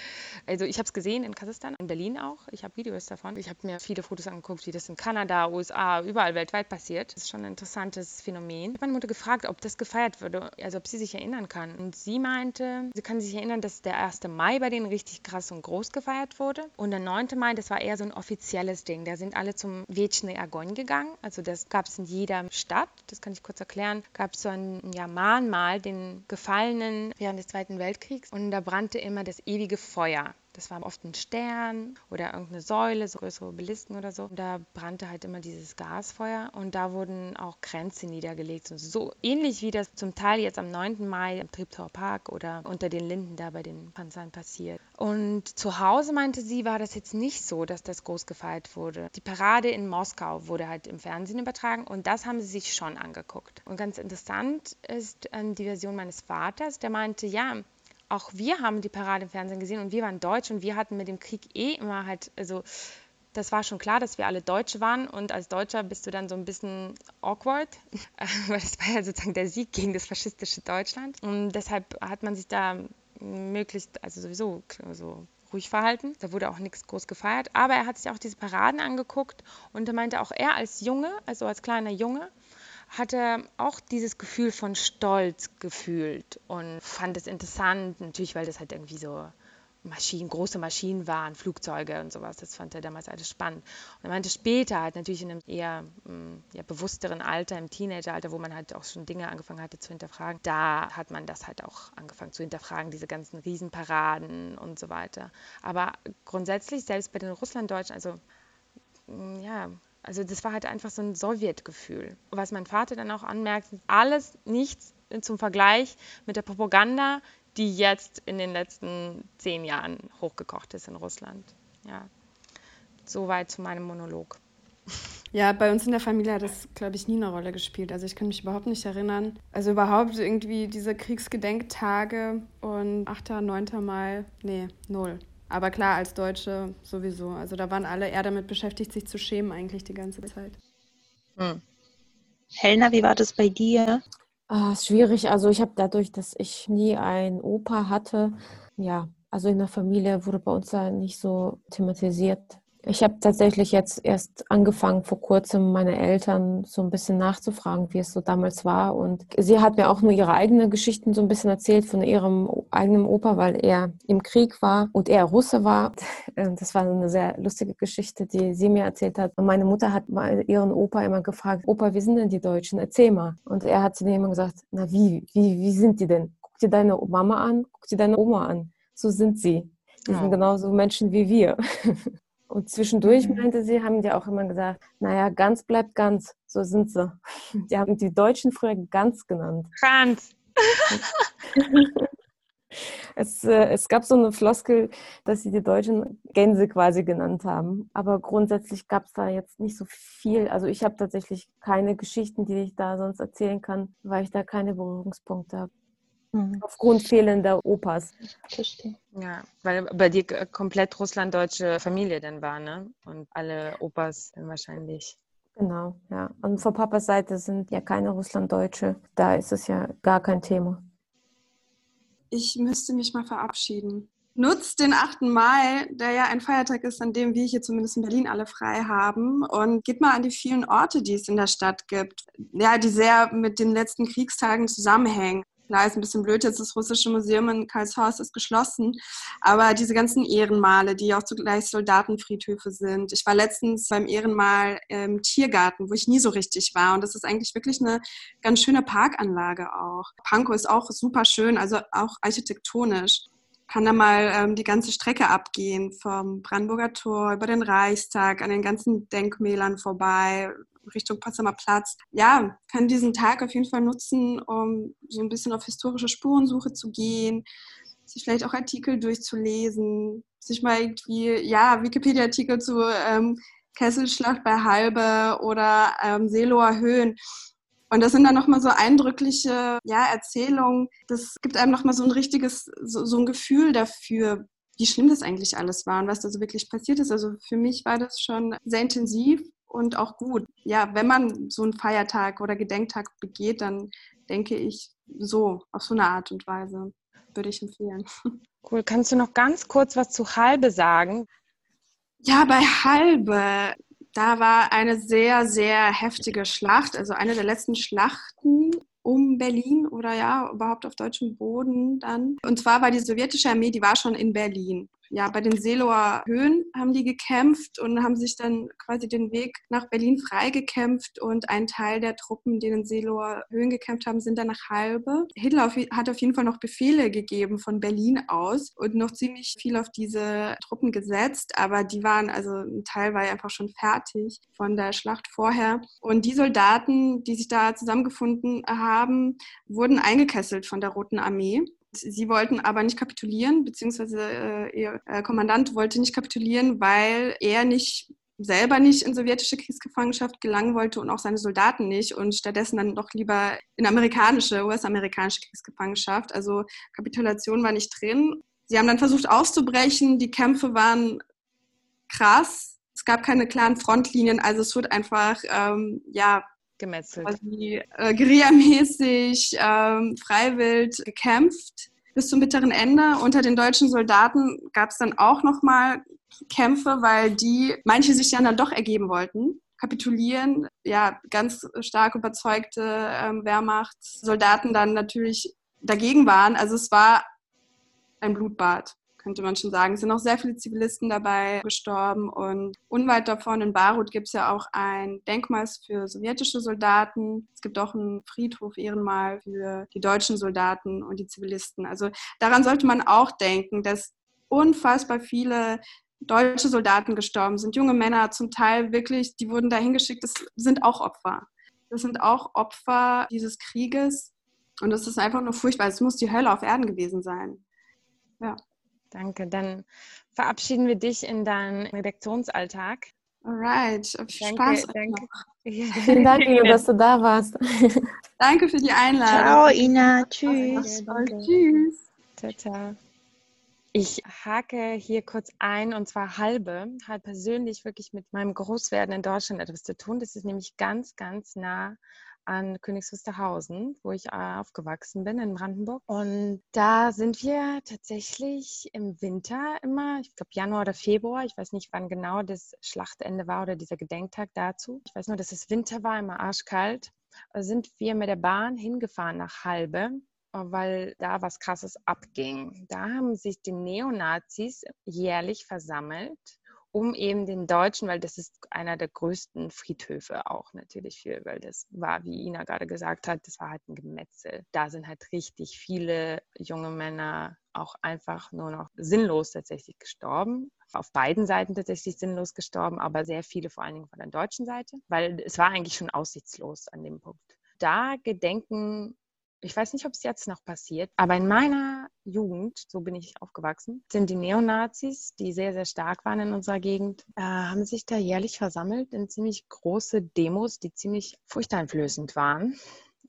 also ich habe es gesehen in Kasachstan, in Berlin auch. Ich habe Videos davon. Ich habe mir viele Fotos angeguckt, wie das in Kanada, USA, überall weltweit passiert. Das ist schon ein interessantes Phänomen. Ich habe meine Mutter gefragt, ob das gefeiert würde, also ob sie sich erinnern kann. Und sie meinte, sie kann sich erinnern, dass der 1. Mai bei denen richtig krass und groß gefeiert wurde. Und der 9. Mai, das war eher so ein offizielles Ding. Da sind alle zum Wieczny Agon gegangen. Also das gab es in jeder Stadt. Das kann ich kurz erklären. Gab es so ein ja, Mahnmal den Gefallenen während des Zweiten Weltkriegs. Und da brannte immer das ewige Feuer. Das war oft ein Stern oder irgendeine Säule, so größere Obelisken oder so. Und da brannte halt immer dieses Gasfeuer und da wurden auch Kränze niedergelegt. Und so ähnlich wie das zum Teil jetzt am 9. Mai im Treptower Park oder unter den Linden da bei den Panzern passiert. Und zu Hause meinte sie, war das jetzt nicht so, dass das groß gefeiert wurde. Die Parade in Moskau wurde halt im Fernsehen übertragen und das haben sie sich schon angeguckt. Und ganz interessant ist ähm, die Version meines Vaters, der meinte, ja, auch wir haben die Parade im Fernsehen gesehen und wir waren deutsch und wir hatten mit dem Krieg eh immer halt, also das war schon klar, dass wir alle Deutsche waren und als Deutscher bist du dann so ein bisschen awkward, weil es war ja sozusagen der Sieg gegen das faschistische Deutschland und deshalb hat man sich da möglichst, also sowieso so ruhig verhalten. Da wurde auch nichts groß gefeiert, aber er hat sich auch diese Paraden angeguckt und er meinte auch er als Junge, also als kleiner Junge, hatte auch dieses Gefühl von Stolz gefühlt und fand es interessant, natürlich, weil das halt irgendwie so Maschinen, große Maschinen waren, Flugzeuge und sowas. Das fand er damals alles spannend. Und er meinte später, halt natürlich in einem eher mm, ja, bewussteren Alter, im Teenageralter, wo man halt auch schon Dinge angefangen hatte zu hinterfragen, da hat man das halt auch angefangen zu hinterfragen, diese ganzen Riesenparaden und so weiter. Aber grundsätzlich, selbst bei den Russlanddeutschen, also mm, ja, also das war halt einfach so ein Sowjetgefühl. Was mein Vater dann auch anmerkt, alles nichts zum Vergleich mit der Propaganda, die jetzt in den letzten zehn Jahren hochgekocht ist in Russland. Ja, soweit zu meinem Monolog. Ja, bei uns in der Familie hat das, glaube ich, nie eine Rolle gespielt. Also ich kann mich überhaupt nicht erinnern. Also überhaupt irgendwie diese Kriegsgedenktage und 8., 9. Mai, nee, null. Aber klar, als Deutsche sowieso. Also da waren alle eher damit beschäftigt, sich zu schämen eigentlich die ganze Zeit. Hm. Helena, wie war das bei dir? Ah, schwierig. Also ich habe dadurch, dass ich nie einen Opa hatte, ja, also in der Familie wurde bei uns da nicht so thematisiert, ich habe tatsächlich jetzt erst angefangen, vor kurzem meine Eltern so ein bisschen nachzufragen, wie es so damals war. Und sie hat mir auch nur ihre eigenen Geschichten so ein bisschen erzählt von ihrem eigenen Opa, weil er im Krieg war und er Russe war. Das war eine sehr lustige Geschichte, die sie mir erzählt hat. Und meine Mutter hat ihren Opa immer gefragt, Opa, wie sind denn die Deutschen? Erzähl mal. Und er hat zu mir immer gesagt, na wie, wie, wie sind die denn? Guck dir deine Mama an, guck dir deine Oma an. So sind sie. Die ja. sind genauso Menschen wie wir. Und zwischendurch mhm. meinte sie, haben die auch immer gesagt, naja, ganz bleibt ganz, so sind sie. Die haben die Deutschen früher ganz genannt. Ganz. Es, äh, es gab so eine Floskel, dass sie die Deutschen Gänse quasi genannt haben. Aber grundsätzlich gab es da jetzt nicht so viel. Also ich habe tatsächlich keine Geschichten, die ich da sonst erzählen kann, weil ich da keine Berührungspunkte habe. Mhm. Aufgrund fehlender Opas. Verstehe. Ja, weil bei dir komplett russlanddeutsche Familie dann war, ne? Und alle Opas dann wahrscheinlich. Genau, ja. Und von Papas Seite sind ja keine Russlanddeutsche. Da ist es ja gar kein Thema. Ich müsste mich mal verabschieden. Nutzt den 8. Mai, der ja ein Feiertag ist, an dem wir hier zumindest in Berlin alle frei haben. Und geht mal an die vielen Orte, die es in der Stadt gibt. Ja, die sehr mit den letzten Kriegstagen zusammenhängen. Klar, ist ein bisschen blöd, jetzt das russische Museum in Karlshorst ist geschlossen, aber diese ganzen Ehrenmale, die auch zugleich Soldatenfriedhöfe sind. Ich war letztens beim Ehrenmal im Tiergarten, wo ich nie so richtig war und das ist eigentlich wirklich eine ganz schöne Parkanlage auch. Pankow ist auch super schön, also auch architektonisch kann da mal ähm, die ganze Strecke abgehen, vom Brandenburger Tor über den Reichstag, an den ganzen Denkmälern vorbei, Richtung Potsdamer Platz. Ja, kann diesen Tag auf jeden Fall nutzen, um so ein bisschen auf historische Spurensuche zu gehen, sich vielleicht auch Artikel durchzulesen, sich mal irgendwie, ja, Wikipedia-Artikel zu ähm, Kesselschlacht bei Halbe oder ähm, Seeloer Höhen. Und das sind dann nochmal so eindrückliche ja, Erzählungen. Das gibt einem nochmal so ein richtiges, so, so ein Gefühl dafür, wie schlimm das eigentlich alles war und was da so wirklich passiert ist. Also für mich war das schon sehr intensiv und auch gut. Ja, wenn man so einen Feiertag oder Gedenktag begeht, dann denke ich so, auf so eine Art und Weise würde ich empfehlen. Cool. Kannst du noch ganz kurz was zu Halbe sagen? Ja, bei Halbe, da war eine sehr, sehr heftige Schlacht, also eine der letzten Schlachten um Berlin oder ja, überhaupt auf deutschem Boden dann. Und zwar war die sowjetische Armee, die war schon in Berlin ja, bei den Seeloer Höhen haben die gekämpft und haben sich dann quasi den Weg nach Berlin freigekämpft und ein Teil der Truppen, die in den Seeloer Höhen gekämpft haben, sind dann nach Halbe. Hitler hat auf jeden Fall noch Befehle gegeben von Berlin aus und noch ziemlich viel auf diese Truppen gesetzt, aber die waren, also ein Teil war ja einfach schon fertig von der Schlacht vorher. Und die Soldaten, die sich da zusammengefunden haben, wurden eingekesselt von der Roten Armee. Sie wollten aber nicht kapitulieren, beziehungsweise äh, ihr äh, Kommandant wollte nicht kapitulieren, weil er nicht selber nicht in sowjetische Kriegsgefangenschaft gelangen wollte und auch seine Soldaten nicht und stattdessen dann doch lieber in amerikanische, US-amerikanische Kriegsgefangenschaft. Also Kapitulation war nicht drin. Sie haben dann versucht auszubrechen. Die Kämpfe waren krass. Es gab keine klaren Frontlinien, also es wird einfach ähm, ja gemetzelt. Quasi äh, guerillamäßig, ähm, freiwillig gekämpft bis zum bitteren Ende. Unter den deutschen Soldaten gab es dann auch nochmal Kämpfe, weil die, manche sich dann, dann doch ergeben wollten kapitulieren. Ja, ganz stark überzeugte ähm, Wehrmachtssoldaten dann natürlich dagegen waren. Also es war ein Blutbad könnte man schon sagen. Es sind auch sehr viele Zivilisten dabei gestorben und unweit davon in Barut gibt es ja auch ein Denkmal für sowjetische Soldaten. Es gibt auch ein Friedhof, Ehrenmal für die deutschen Soldaten und die Zivilisten. Also daran sollte man auch denken, dass unfassbar viele deutsche Soldaten gestorben sind, junge Männer zum Teil wirklich, die wurden dahin geschickt, das sind auch Opfer. Das sind auch Opfer dieses Krieges und das ist einfach nur furchtbar. Es muss die Hölle auf Erden gewesen sein. Ja. Danke. Dann verabschieden wir dich in deinen Redaktionsalltag. Alright. Viel Spaß. Danke. Vielen Dank, Ina, dass du da warst. danke für die Einladung. Ciao, Ina. Tschüss. Tschüss. Ciao, ciao. Ich hake hier kurz ein und zwar halbe, hat persönlich wirklich mit meinem Großwerden in Deutschland etwas zu tun. Das ist nämlich ganz, ganz nah an Königs Wusterhausen, wo ich äh, aufgewachsen bin in Brandenburg. Und da sind wir tatsächlich im Winter immer, ich glaube Januar oder Februar, ich weiß nicht, wann genau das Schlachtende war oder dieser Gedenktag dazu. Ich weiß nur, dass es Winter war, immer arschkalt. Sind wir mit der Bahn hingefahren nach Halbe weil da was Krasses abging. Da haben sich die Neonazis jährlich versammelt um eben den Deutschen, weil das ist einer der größten Friedhöfe auch natürlich für, weil das war, wie Ina gerade gesagt hat, das war halt ein Gemetzel. Da sind halt richtig viele junge Männer auch einfach nur noch sinnlos tatsächlich gestorben. Auf beiden Seiten tatsächlich sinnlos gestorben, aber sehr viele vor allen Dingen von der deutschen Seite, weil es war eigentlich schon aussichtslos an dem Punkt. Da gedenken ich weiß nicht, ob es jetzt noch passiert, aber in meiner Jugend, so bin ich aufgewachsen, sind die Neonazis, die sehr, sehr stark waren in unserer Gegend, äh, haben sich da jährlich versammelt in ziemlich große Demos, die ziemlich furchteinflößend waren.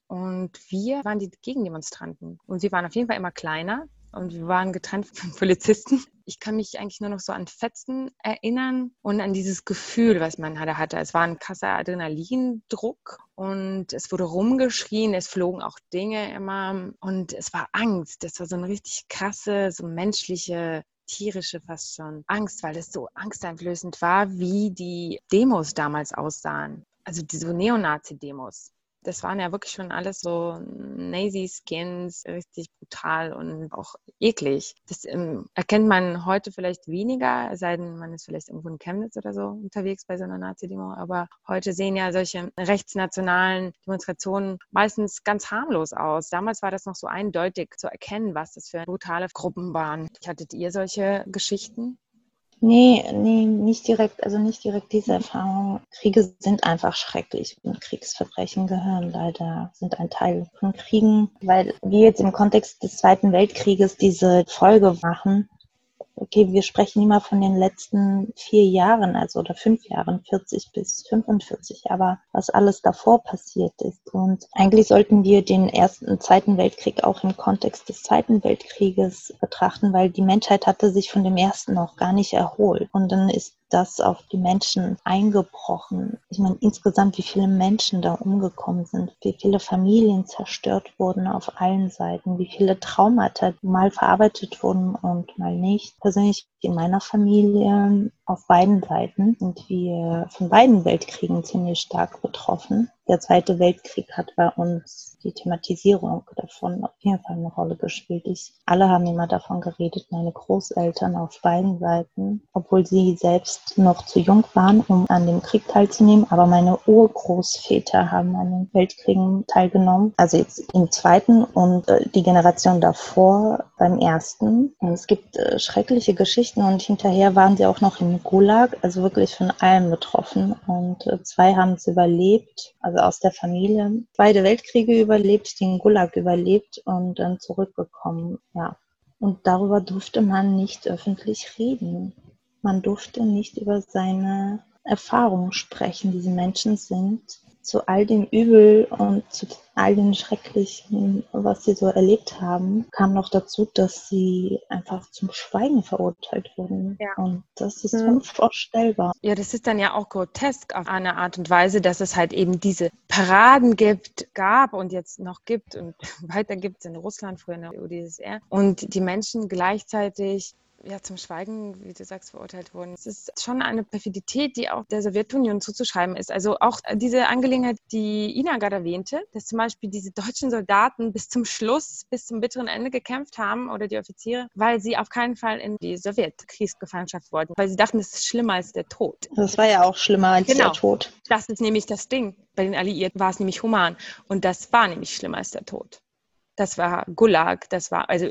Und wir waren die Gegendemonstranten. Und wir waren auf jeden Fall immer kleiner und wir waren getrennt von Polizisten. Ich kann mich eigentlich nur noch so an Fetzen erinnern und an dieses Gefühl, was man da hatte. Es war ein krasser Adrenalindruck und es wurde rumgeschrien, es flogen auch Dinge immer und es war Angst. Das war so eine richtig krasse, so menschliche tierische fast schon Angst, weil es so angsteinflößend war, wie die Demos damals aussahen. Also diese Neonazi-Demos das waren ja wirklich schon alles so Nazi-Skins, richtig brutal und auch eklig. Das ähm, erkennt man heute vielleicht weniger, sei denn, man ist vielleicht irgendwo in Chemnitz oder so unterwegs bei so einer Nazi-Demo. Aber heute sehen ja solche rechtsnationalen Demonstrationen meistens ganz harmlos aus. Damals war das noch so eindeutig zu erkennen, was das für brutale Gruppen waren. Hattet ihr solche Geschichten? Nee, nee, nicht direkt, also nicht direkt diese Erfahrung. Kriege sind einfach schrecklich und Kriegsverbrechen gehören leider, sind ein Teil von Kriegen, weil wir jetzt im Kontext des Zweiten Weltkrieges diese Folge machen, okay, wir sprechen immer von den letzten vier Jahren, also oder fünf Jahren, 40 bis 45, aber was alles davor passiert ist. Und eigentlich sollten wir den ersten, Zweiten Weltkrieg auch im Kontext des Zweiten Weltkrieges betrachten, weil die Menschheit hatte sich von dem ersten noch gar nicht erholt. Und dann ist das auf die Menschen eingebrochen. Ich meine, insgesamt, wie viele Menschen da umgekommen sind, wie viele Familien zerstört wurden auf allen Seiten, wie viele Traumata mal verarbeitet wurden und mal nicht. Persönlich in meiner Familie auf beiden Seiten sind wir von beiden Weltkriegen ziemlich stark betroffen. Der Zweite Weltkrieg hat bei uns die Thematisierung davon auf jeden Fall eine Rolle gespielt. Ich, alle haben immer davon geredet, meine Großeltern auf beiden Seiten, obwohl sie selbst noch zu jung waren, um an dem Krieg teilzunehmen. Aber meine Urgroßväter haben an den Weltkriegen teilgenommen, also jetzt im Zweiten und äh, die Generation davor beim Ersten. Und es gibt äh, schreckliche Geschichten und hinterher waren sie auch noch im Gulag, also wirklich von allem betroffen. Und äh, zwei haben es überlebt, also aus der Familie. Beide Weltkriege überlebt, den Gulag überlebt und dann zurückgekommen. Ja. Und darüber durfte man nicht öffentlich reden. Man durfte nicht über seine Erfahrungen sprechen. Diese Menschen sind zu all dem Übel und zu all dem Schrecklichen, was sie so erlebt haben, kam noch dazu, dass sie einfach zum Schweigen verurteilt wurden. Ja. Und das ist ja. unvorstellbar. Ja, das ist dann ja auch grotesk auf eine Art und Weise, dass es halt eben diese Paraden gibt, gab und jetzt noch gibt und weiter gibt es in Russland, früher in der UdSSR. Und die Menschen gleichzeitig ja, zum Schweigen, wie du sagst, verurteilt wurden. Es ist schon eine Perfidität, die auch der Sowjetunion zuzuschreiben ist. Also auch diese Angelegenheit, die Ina gerade erwähnte, dass zum Beispiel diese deutschen Soldaten bis zum Schluss, bis zum bitteren Ende gekämpft haben oder die Offiziere, weil sie auf keinen Fall in die Sowjetkriegsgefangenschaft wollten, weil sie dachten, das ist schlimmer als der Tod. Das war ja auch schlimmer als genau. der Tod. Das ist nämlich das Ding. Bei den Alliierten war es nämlich human und das war nämlich schlimmer als der Tod. Das war Gulag, das war, also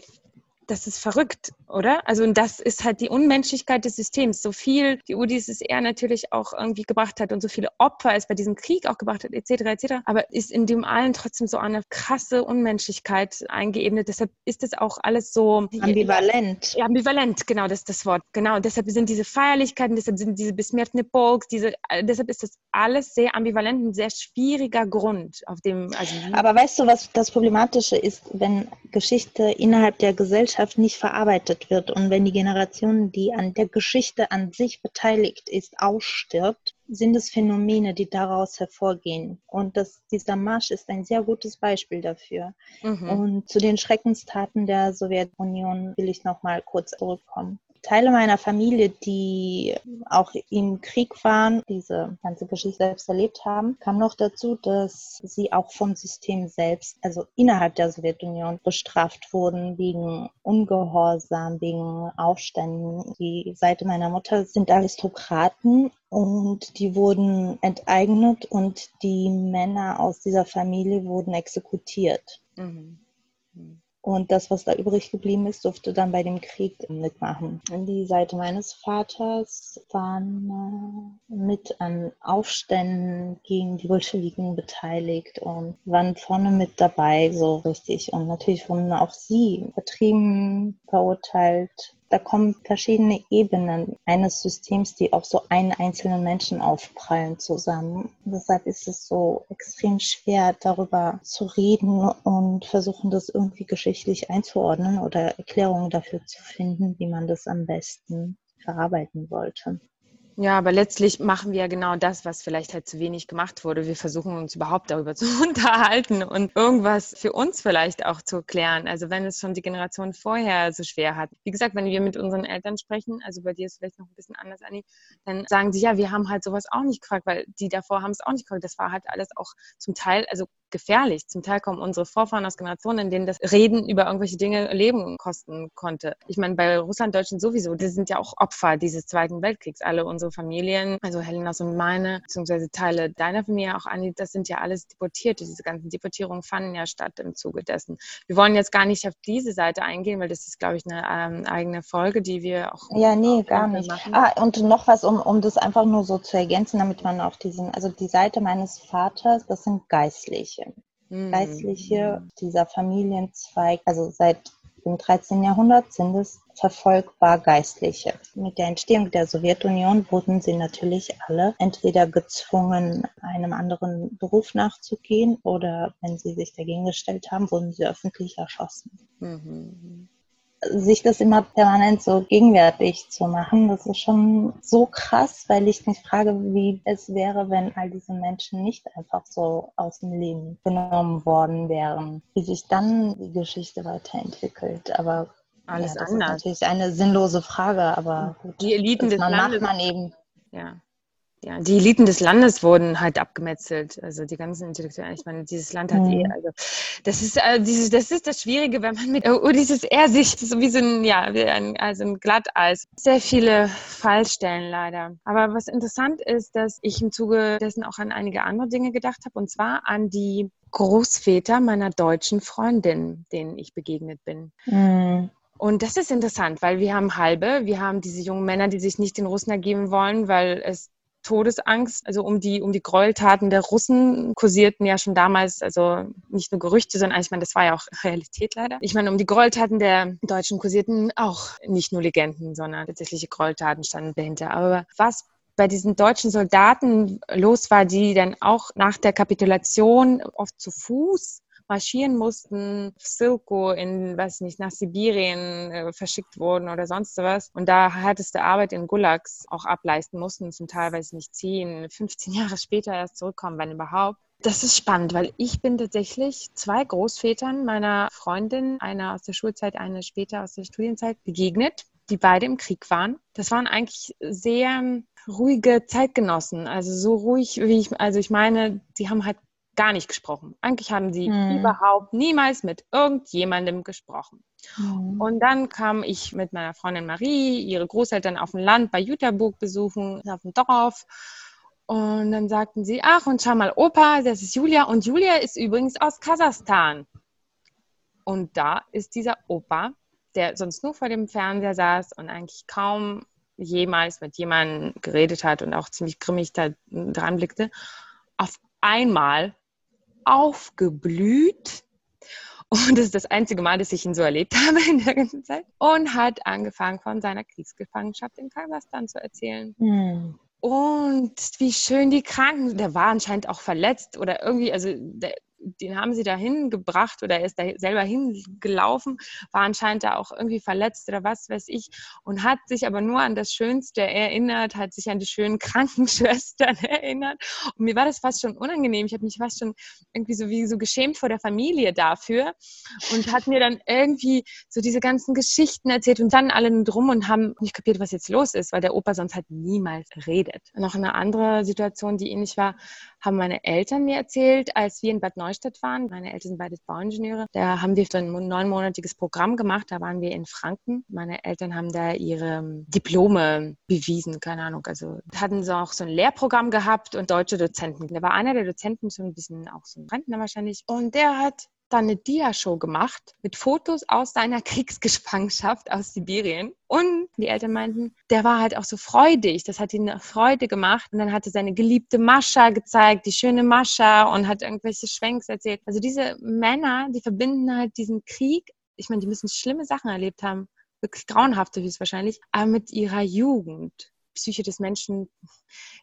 das ist verrückt, oder? Also und das ist halt die Unmenschlichkeit des Systems. So viel die UdSSR natürlich auch irgendwie gebracht hat und so viele Opfer es bei diesem Krieg auch gebracht hat, etc., etc. Aber ist in dem allen trotzdem so eine krasse Unmenschlichkeit eingeebnet. Deshalb ist das auch alles so ambivalent. Ja, ambivalent, genau, das ist das Wort. Genau, deshalb sind diese Feierlichkeiten, deshalb sind diese besmertene Polks, diese, deshalb ist das alles sehr ambivalent, ein sehr schwieriger Grund, auf dem. Also Aber weißt du, was das Problematische ist, wenn Geschichte innerhalb der Gesellschaft Gesellschaft nicht verarbeitet wird und wenn die Generation, die an der Geschichte an sich beteiligt ist, ausstirbt, sind es Phänomene, die daraus hervorgehen. Und das, dieser Marsch ist ein sehr gutes Beispiel dafür. Mhm. Und zu den Schreckenstaten der Sowjetunion will ich noch mal kurz zurückkommen. Teile meiner Familie, die auch im Krieg waren, diese ganze Geschichte selbst erlebt haben, kam noch dazu, dass sie auch vom System selbst, also innerhalb der Sowjetunion, bestraft wurden wegen Ungehorsam, wegen Aufständen. Die Seite meiner Mutter sind Aristokraten und die wurden enteignet und die Männer aus dieser Familie wurden exekutiert. Mhm. Und das, was da übrig geblieben ist, durfte dann bei dem Krieg mitmachen. Die Seite meines Vaters waren äh, mit an Aufständen gegen die Bolschewiken beteiligt und waren vorne mit dabei, so richtig. Und natürlich wurden auch sie vertrieben, verurteilt, da kommen verschiedene Ebenen eines Systems, die auf so einen einzelnen Menschen aufprallen zusammen. deshalb ist es so extrem schwer, darüber zu reden und versuchen, das irgendwie geschichtlich einzuordnen oder Erklärungen dafür zu finden, wie man das am besten verarbeiten wollte. Ja, aber letztlich machen wir ja genau das, was vielleicht halt zu wenig gemacht wurde. Wir versuchen uns überhaupt darüber zu unterhalten und irgendwas für uns vielleicht auch zu klären. Also wenn es schon die Generation vorher so schwer hat. Wie gesagt, wenn wir mit unseren Eltern sprechen, also bei dir ist es vielleicht noch ein bisschen anders, Anni, dann sagen sie, ja, wir haben halt sowas auch nicht gefragt, weil die davor haben es auch nicht gefragt. Das war halt alles auch zum Teil, also gefährlich. Zum Teil kommen unsere Vorfahren aus Generationen, in denen das Reden über irgendwelche Dinge Leben kosten konnte. Ich meine, bei Russlanddeutschen sowieso, die sind ja auch Opfer dieses Zweiten Weltkriegs. Alle unsere Familien, also Helenas und meine, beziehungsweise Teile deiner Familie auch, Anni, das sind ja alles Deportierte. Diese ganzen Deportierungen fanden ja statt im Zuge dessen. Wir wollen jetzt gar nicht auf diese Seite eingehen, weil das ist, glaube ich, eine ähm, eigene Folge, die wir auch. Ja, nee, gar nicht. Machen. Ah, und noch was, um, um das einfach nur so zu ergänzen, damit man auch diesen, also die Seite meines Vaters, das sind Geistliche. Geistliche mhm. dieser Familienzweig, also seit dem 13. Jahrhundert sind es verfolgbar Geistliche. Mit der Entstehung der Sowjetunion wurden sie natürlich alle entweder gezwungen, einem anderen Beruf nachzugehen oder wenn sie sich dagegen gestellt haben, wurden sie öffentlich erschossen. Mhm sich das immer permanent so gegenwärtig zu machen, das ist schon so krass, weil ich mich frage, wie es wäre, wenn all diese Menschen nicht einfach so aus dem Leben genommen worden wären, wie sich dann die Geschichte weiterentwickelt. Aber alles ja, das anders. ist natürlich eine sinnlose Frage, aber gut, die Eliten des man Landes, macht man eben. Ja, ja, die Eliten des Landes wurden halt abgemetzelt. Also die ganzen Intellektuellen. Ich meine, dieses Land hat mhm. eh, also das ist äh, dieses, das ist das Schwierige, wenn man mit oh, dieses Ersicht, so wie so ein, ja, wie ein, also ein Glatteis. Sehr viele Fallstellen leider. Aber was interessant ist, dass ich im Zuge dessen auch an einige andere Dinge gedacht habe, und zwar an die Großväter meiner deutschen Freundin, denen ich begegnet bin. Mhm. Und das ist interessant, weil wir haben halbe, wir haben diese jungen Männer, die sich nicht den Russen ergeben wollen, weil es Todesangst, also um die, um die Gräueltaten der Russen kursierten ja schon damals, also nicht nur Gerüchte, sondern ich meine, das war ja auch Realität leider. Ich meine, um die Gräueltaten der Deutschen kursierten auch nicht nur Legenden, sondern tatsächliche Gräueltaten standen dahinter. Aber was bei diesen deutschen Soldaten los war, die dann auch nach der Kapitulation oft zu Fuß marschieren mussten, Silko in, weiß nicht, nach Sibirien äh, verschickt wurden oder sonst was. Und da härteste Arbeit in Gulags auch ableisten mussten, zum Teil, weiß nicht, 10, 15 Jahre später erst zurückkommen, wenn überhaupt. Das ist spannend, weil ich bin tatsächlich zwei Großvätern meiner Freundin, einer aus der Schulzeit, eine später aus der Studienzeit, begegnet, die beide im Krieg waren. Das waren eigentlich sehr ruhige Zeitgenossen, also so ruhig, wie ich, also ich meine, die haben halt gar nicht gesprochen. Eigentlich haben sie hm. überhaupt niemals mit irgendjemandem gesprochen. Hm. Und dann kam ich mit meiner Freundin Marie, ihre Großeltern auf dem Land bei Jüterburg besuchen, auf dem Dorf. Und dann sagten sie, ach, und schau mal, Opa, das ist Julia. Und Julia ist übrigens aus Kasachstan. Und da ist dieser Opa, der sonst nur vor dem Fernseher saß und eigentlich kaum jemals mit jemandem geredet hat und auch ziemlich grimmig da dran blickte, auf einmal aufgeblüht. Und das ist das einzige Mal, dass ich ihn so erlebt habe in der ganzen Zeit. Und hat angefangen, von seiner Kriegsgefangenschaft in Kasachstan zu erzählen. Mhm. Und wie schön die Kranken, der war anscheinend auch verletzt oder irgendwie, also der, den haben sie dahin gebracht oder er ist da selber hingelaufen, war anscheinend da auch irgendwie verletzt oder was weiß ich und hat sich aber nur an das Schönste erinnert, hat sich an die schönen Krankenschwestern erinnert. Und mir war das fast schon unangenehm. Ich habe mich fast schon irgendwie so wie so geschämt vor der Familie dafür und hat mir dann irgendwie so diese ganzen Geschichten erzählt und dann alle drum und haben nicht kapiert, was jetzt los ist, weil der Opa sonst halt niemals redet. Noch eine andere Situation, die ähnlich war, haben meine Eltern mir erzählt, als wir in Bad Neustadt waren. Meine Eltern sind beide Bauingenieure. Da haben wir ein neunmonatiges Programm gemacht. Da waren wir in Franken. Meine Eltern haben da ihre Diplome bewiesen, keine Ahnung. Also hatten sie auch so ein Lehrprogramm gehabt und deutsche Dozenten. Da war einer der Dozenten so ein bisschen auch so ein Rentner wahrscheinlich. Und der hat dann eine Dia-Show gemacht mit Fotos aus seiner Kriegsgefangenschaft aus Sibirien. Und die Eltern meinten, der war halt auch so freudig. Das hat ihn Freude gemacht. Und dann hat er seine geliebte Mascha gezeigt, die schöne Mascha und hat irgendwelche Schwenks erzählt. Also diese Männer, die verbinden halt diesen Krieg. Ich meine, die müssen schlimme Sachen erlebt haben. Wirklich grauenhafte höchstwahrscheinlich. Aber mit ihrer Jugend. Psyche des Menschen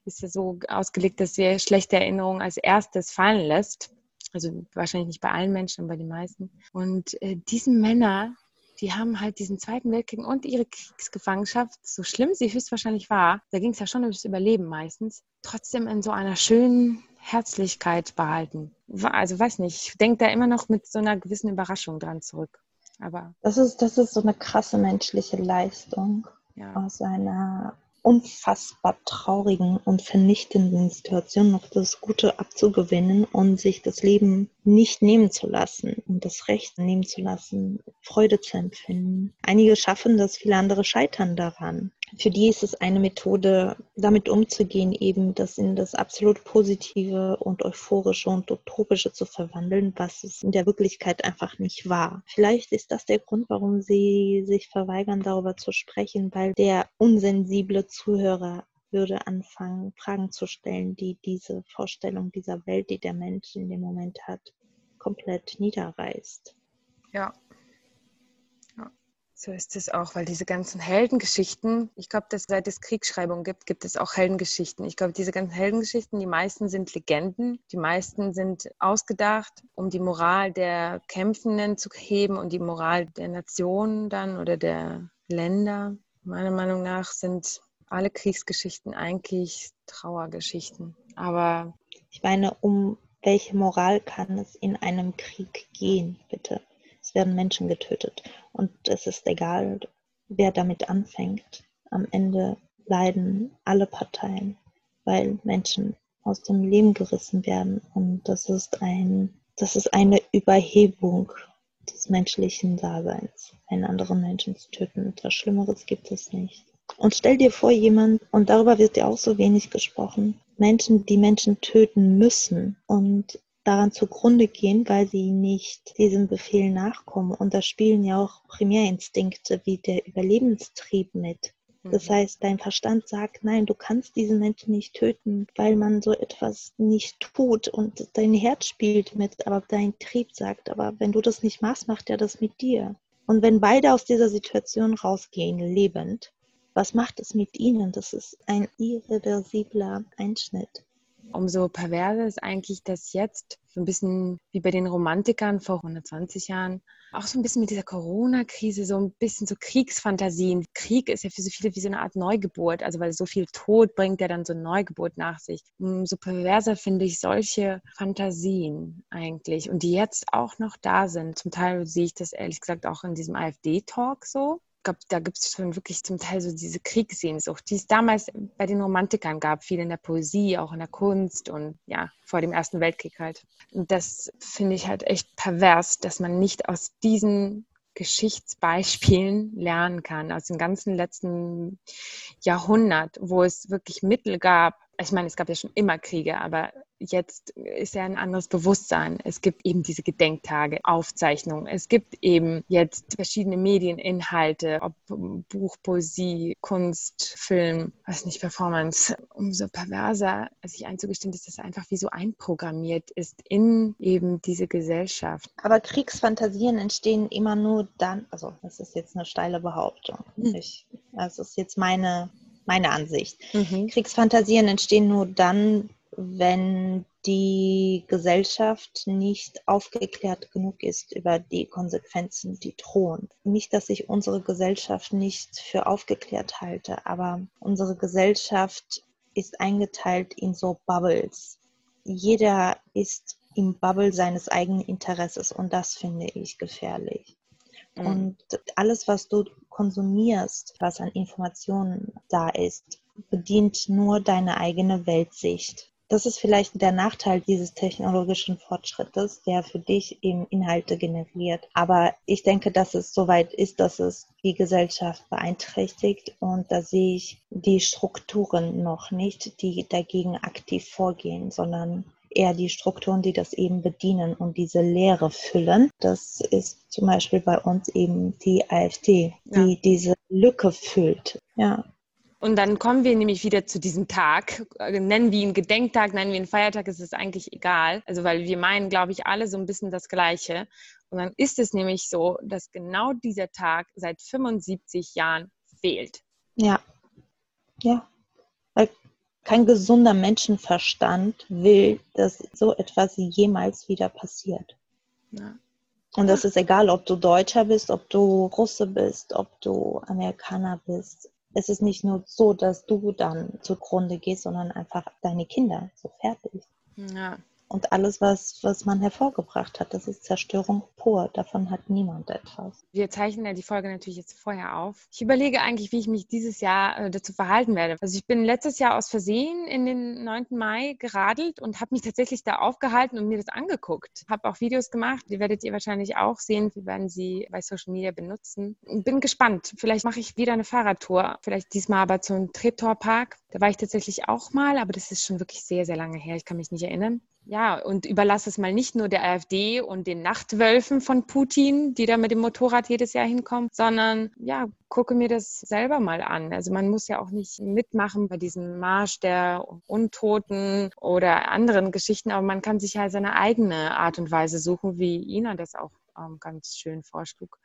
ist ja so ausgelegt, dass wir schlechte Erinnerungen als erstes fallen lässt. Also wahrscheinlich nicht bei allen Menschen, aber bei den meisten. Und äh, diese Männer, die haben halt diesen Zweiten Weltkrieg und ihre Kriegsgefangenschaft, so schlimm sie höchstwahrscheinlich war, da ging es ja schon ums Überleben meistens, trotzdem in so einer schönen Herzlichkeit behalten. Also weiß nicht, ich denke da immer noch mit so einer gewissen Überraschung dran zurück. Aber das ist, das ist so eine krasse menschliche Leistung ja. aus einer unfassbar traurigen und vernichtenden Situation noch das Gute abzugewinnen und sich das Leben nicht nehmen zu lassen und das Recht nehmen zu lassen, Freude zu empfinden. Einige schaffen das, viele andere scheitern daran für die ist es eine Methode, damit umzugehen, eben das in das absolut Positive und Euphorische und Utopische zu verwandeln, was es in der Wirklichkeit einfach nicht war. Vielleicht ist das der Grund, warum sie sich verweigern, darüber zu sprechen, weil der unsensible Zuhörer würde anfangen, Fragen zu stellen, die diese Vorstellung dieser Welt, die der Mensch in dem Moment hat, komplett niederreißt. Ja, so ist es auch, weil diese ganzen Heldengeschichten, ich glaube, dass seit es Kriegsschreibung gibt, gibt es auch Heldengeschichten. Ich glaube, diese ganzen Heldengeschichten, die meisten sind Legenden, die meisten sind ausgedacht, um die Moral der Kämpfenden zu heben und die Moral der Nationen dann oder der Länder. Meiner Meinung nach sind alle Kriegsgeschichten eigentlich Trauergeschichten. Aber ich meine, um welche Moral kann es in einem Krieg gehen, bitte? Es werden Menschen getötet. Und es ist egal, wer damit anfängt. Am Ende leiden alle Parteien, weil Menschen aus dem Leben gerissen werden. Und das ist ein, das ist eine Überhebung des menschlichen Daseins, einen anderen Menschen zu töten. Etwas Schlimmeres gibt es nicht. Und stell dir vor, jemand, und darüber wird ja auch so wenig gesprochen, Menschen, die Menschen töten müssen und daran zugrunde gehen, weil sie nicht diesem Befehl nachkommen. Und da spielen ja auch Primärinstinkte wie der Überlebenstrieb mit. Das mhm. heißt, dein Verstand sagt, nein, du kannst diesen Menschen nicht töten, weil man so etwas nicht tut und dein Herz spielt mit, aber dein Trieb sagt, aber wenn du das nicht machst, macht er das mit dir. Und wenn beide aus dieser Situation rausgehen, lebend, was macht es mit ihnen? Das ist ein irreversibler Einschnitt. Umso perverser ist eigentlich, dass jetzt so ein bisschen wie bei den Romantikern vor 120 Jahren, auch so ein bisschen mit dieser Corona-Krise, so ein bisschen so Kriegsfantasien. Krieg ist ja für so viele wie so eine Art Neugeburt, also weil so viel Tod bringt ja dann so Neugeburt nach sich. Umso perverser finde ich solche Fantasien eigentlich und die jetzt auch noch da sind. Zum Teil sehe ich das ehrlich gesagt auch in diesem AfD-Talk so, glaube, da gibt es schon wirklich zum Teil so diese Kriegssehnsucht, die es damals bei den Romantikern gab, viel in der Poesie, auch in der Kunst und ja, vor dem Ersten Weltkrieg halt. Und das finde ich halt echt pervers, dass man nicht aus diesen Geschichtsbeispielen lernen kann, aus dem ganzen letzten Jahrhundert, wo es wirklich Mittel gab, ich meine, es gab ja schon immer Kriege, aber jetzt ist ja ein anderes Bewusstsein. Es gibt eben diese Gedenktage, Aufzeichnungen. Es gibt eben jetzt verschiedene Medieninhalte, ob Buch, Poesie, Kunst, Film, weiß nicht, Performance. Umso perverser sich einzugestehen, dass das einfach wie so einprogrammiert ist in eben diese Gesellschaft. Aber Kriegsfantasien entstehen immer nur dann, also das ist jetzt eine steile Behauptung. Hm. Ich, das ist jetzt meine meine Ansicht. Mhm. Kriegsfantasien entstehen nur dann, wenn die Gesellschaft nicht aufgeklärt genug ist über die Konsequenzen, die drohen. Nicht, dass ich unsere Gesellschaft nicht für aufgeklärt halte, aber unsere Gesellschaft ist eingeteilt in so Bubbles. Jeder ist im Bubble seines eigenen Interesses und das finde ich gefährlich. Mhm. Und alles, was du konsumierst, was an Informationen da ist, bedient nur deine eigene Weltsicht. Das ist vielleicht der Nachteil dieses technologischen Fortschrittes, der für dich eben Inhalte generiert. Aber ich denke, dass es soweit ist, dass es die Gesellschaft beeinträchtigt und da sehe ich die Strukturen noch nicht, die dagegen aktiv vorgehen, sondern eher die Strukturen, die das eben bedienen und diese Leere füllen. Das ist zum Beispiel bei uns eben die AfD, die ja. diese Lücke füllt. Ja. Und dann kommen wir nämlich wieder zu diesem Tag. Nennen wir ihn Gedenktag, nennen wir ihn Feiertag, ist es eigentlich egal. Also, weil wir meinen, glaube ich, alle so ein bisschen das Gleiche. Und dann ist es nämlich so, dass genau dieser Tag seit 75 Jahren fehlt. Ja. Ja. Weil kein gesunder Menschenverstand will, dass so etwas jemals wieder passiert. Ja. Und das ist egal, ob du Deutscher bist, ob du Russe bist, ob du Amerikaner bist es ist nicht nur so, dass du dann zugrunde gehst, sondern einfach deine Kinder so fertig. Ja. Und alles, was, was man hervorgebracht hat, das ist Zerstörung pur. Davon hat niemand etwas. Wir zeichnen ja die Folge natürlich jetzt vorher auf. Ich überlege eigentlich, wie ich mich dieses Jahr äh, dazu verhalten werde. Also ich bin letztes Jahr aus Versehen in den 9. Mai geradelt und habe mich tatsächlich da aufgehalten und mir das angeguckt. Habe auch Videos gemacht, die werdet ihr wahrscheinlich auch sehen. Wir werden sie bei Social Media benutzen. Bin gespannt. Vielleicht mache ich wieder eine Fahrradtour. Vielleicht diesmal aber zum Treptor Park. Da war ich tatsächlich auch mal, aber das ist schon wirklich sehr, sehr lange her. Ich kann mich nicht erinnern. Ja, und überlasse es mal nicht nur der AfD und den Nachtwölfen von Putin, die da mit dem Motorrad jedes Jahr hinkommen, sondern ja, gucke mir das selber mal an. Also man muss ja auch nicht mitmachen bei diesem Marsch der Untoten oder anderen Geschichten, aber man kann sich halt seine eigene Art und Weise suchen, wie Ina das auch ähm, ganz schön vorschlug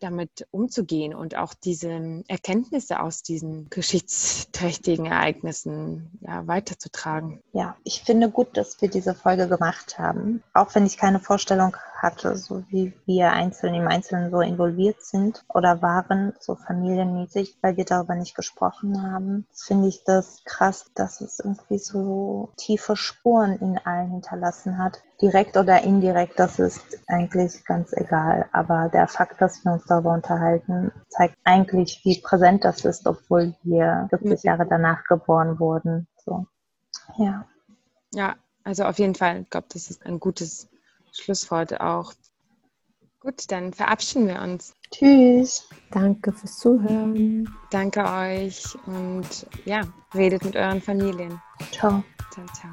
damit umzugehen und auch diese Erkenntnisse aus diesen geschichtsträchtigen Ereignissen ja, weiterzutragen. Ja, ich finde gut, dass wir diese Folge gemacht haben, auch wenn ich keine Vorstellung hatte, so wie wir einzeln im Einzelnen so involviert sind oder waren, so familienmäßig, weil wir darüber nicht gesprochen haben. Finde ich das krass, dass es irgendwie so tiefe Spuren in allen hinterlassen hat. Direkt oder indirekt, das ist eigentlich ganz egal. Aber der Fakt, dass wir uns darüber unterhalten, zeigt eigentlich, wie präsent das ist, obwohl wir 40 Jahre danach geboren wurden. So. Ja. Ja, also auf jeden Fall. Ich glaube, das ist ein gutes Schlusswort auch. Gut, dann verabschieden wir uns. Tschüss. Danke fürs Zuhören. Danke euch und ja, redet mit euren Familien. Ciao. Ciao, ciao.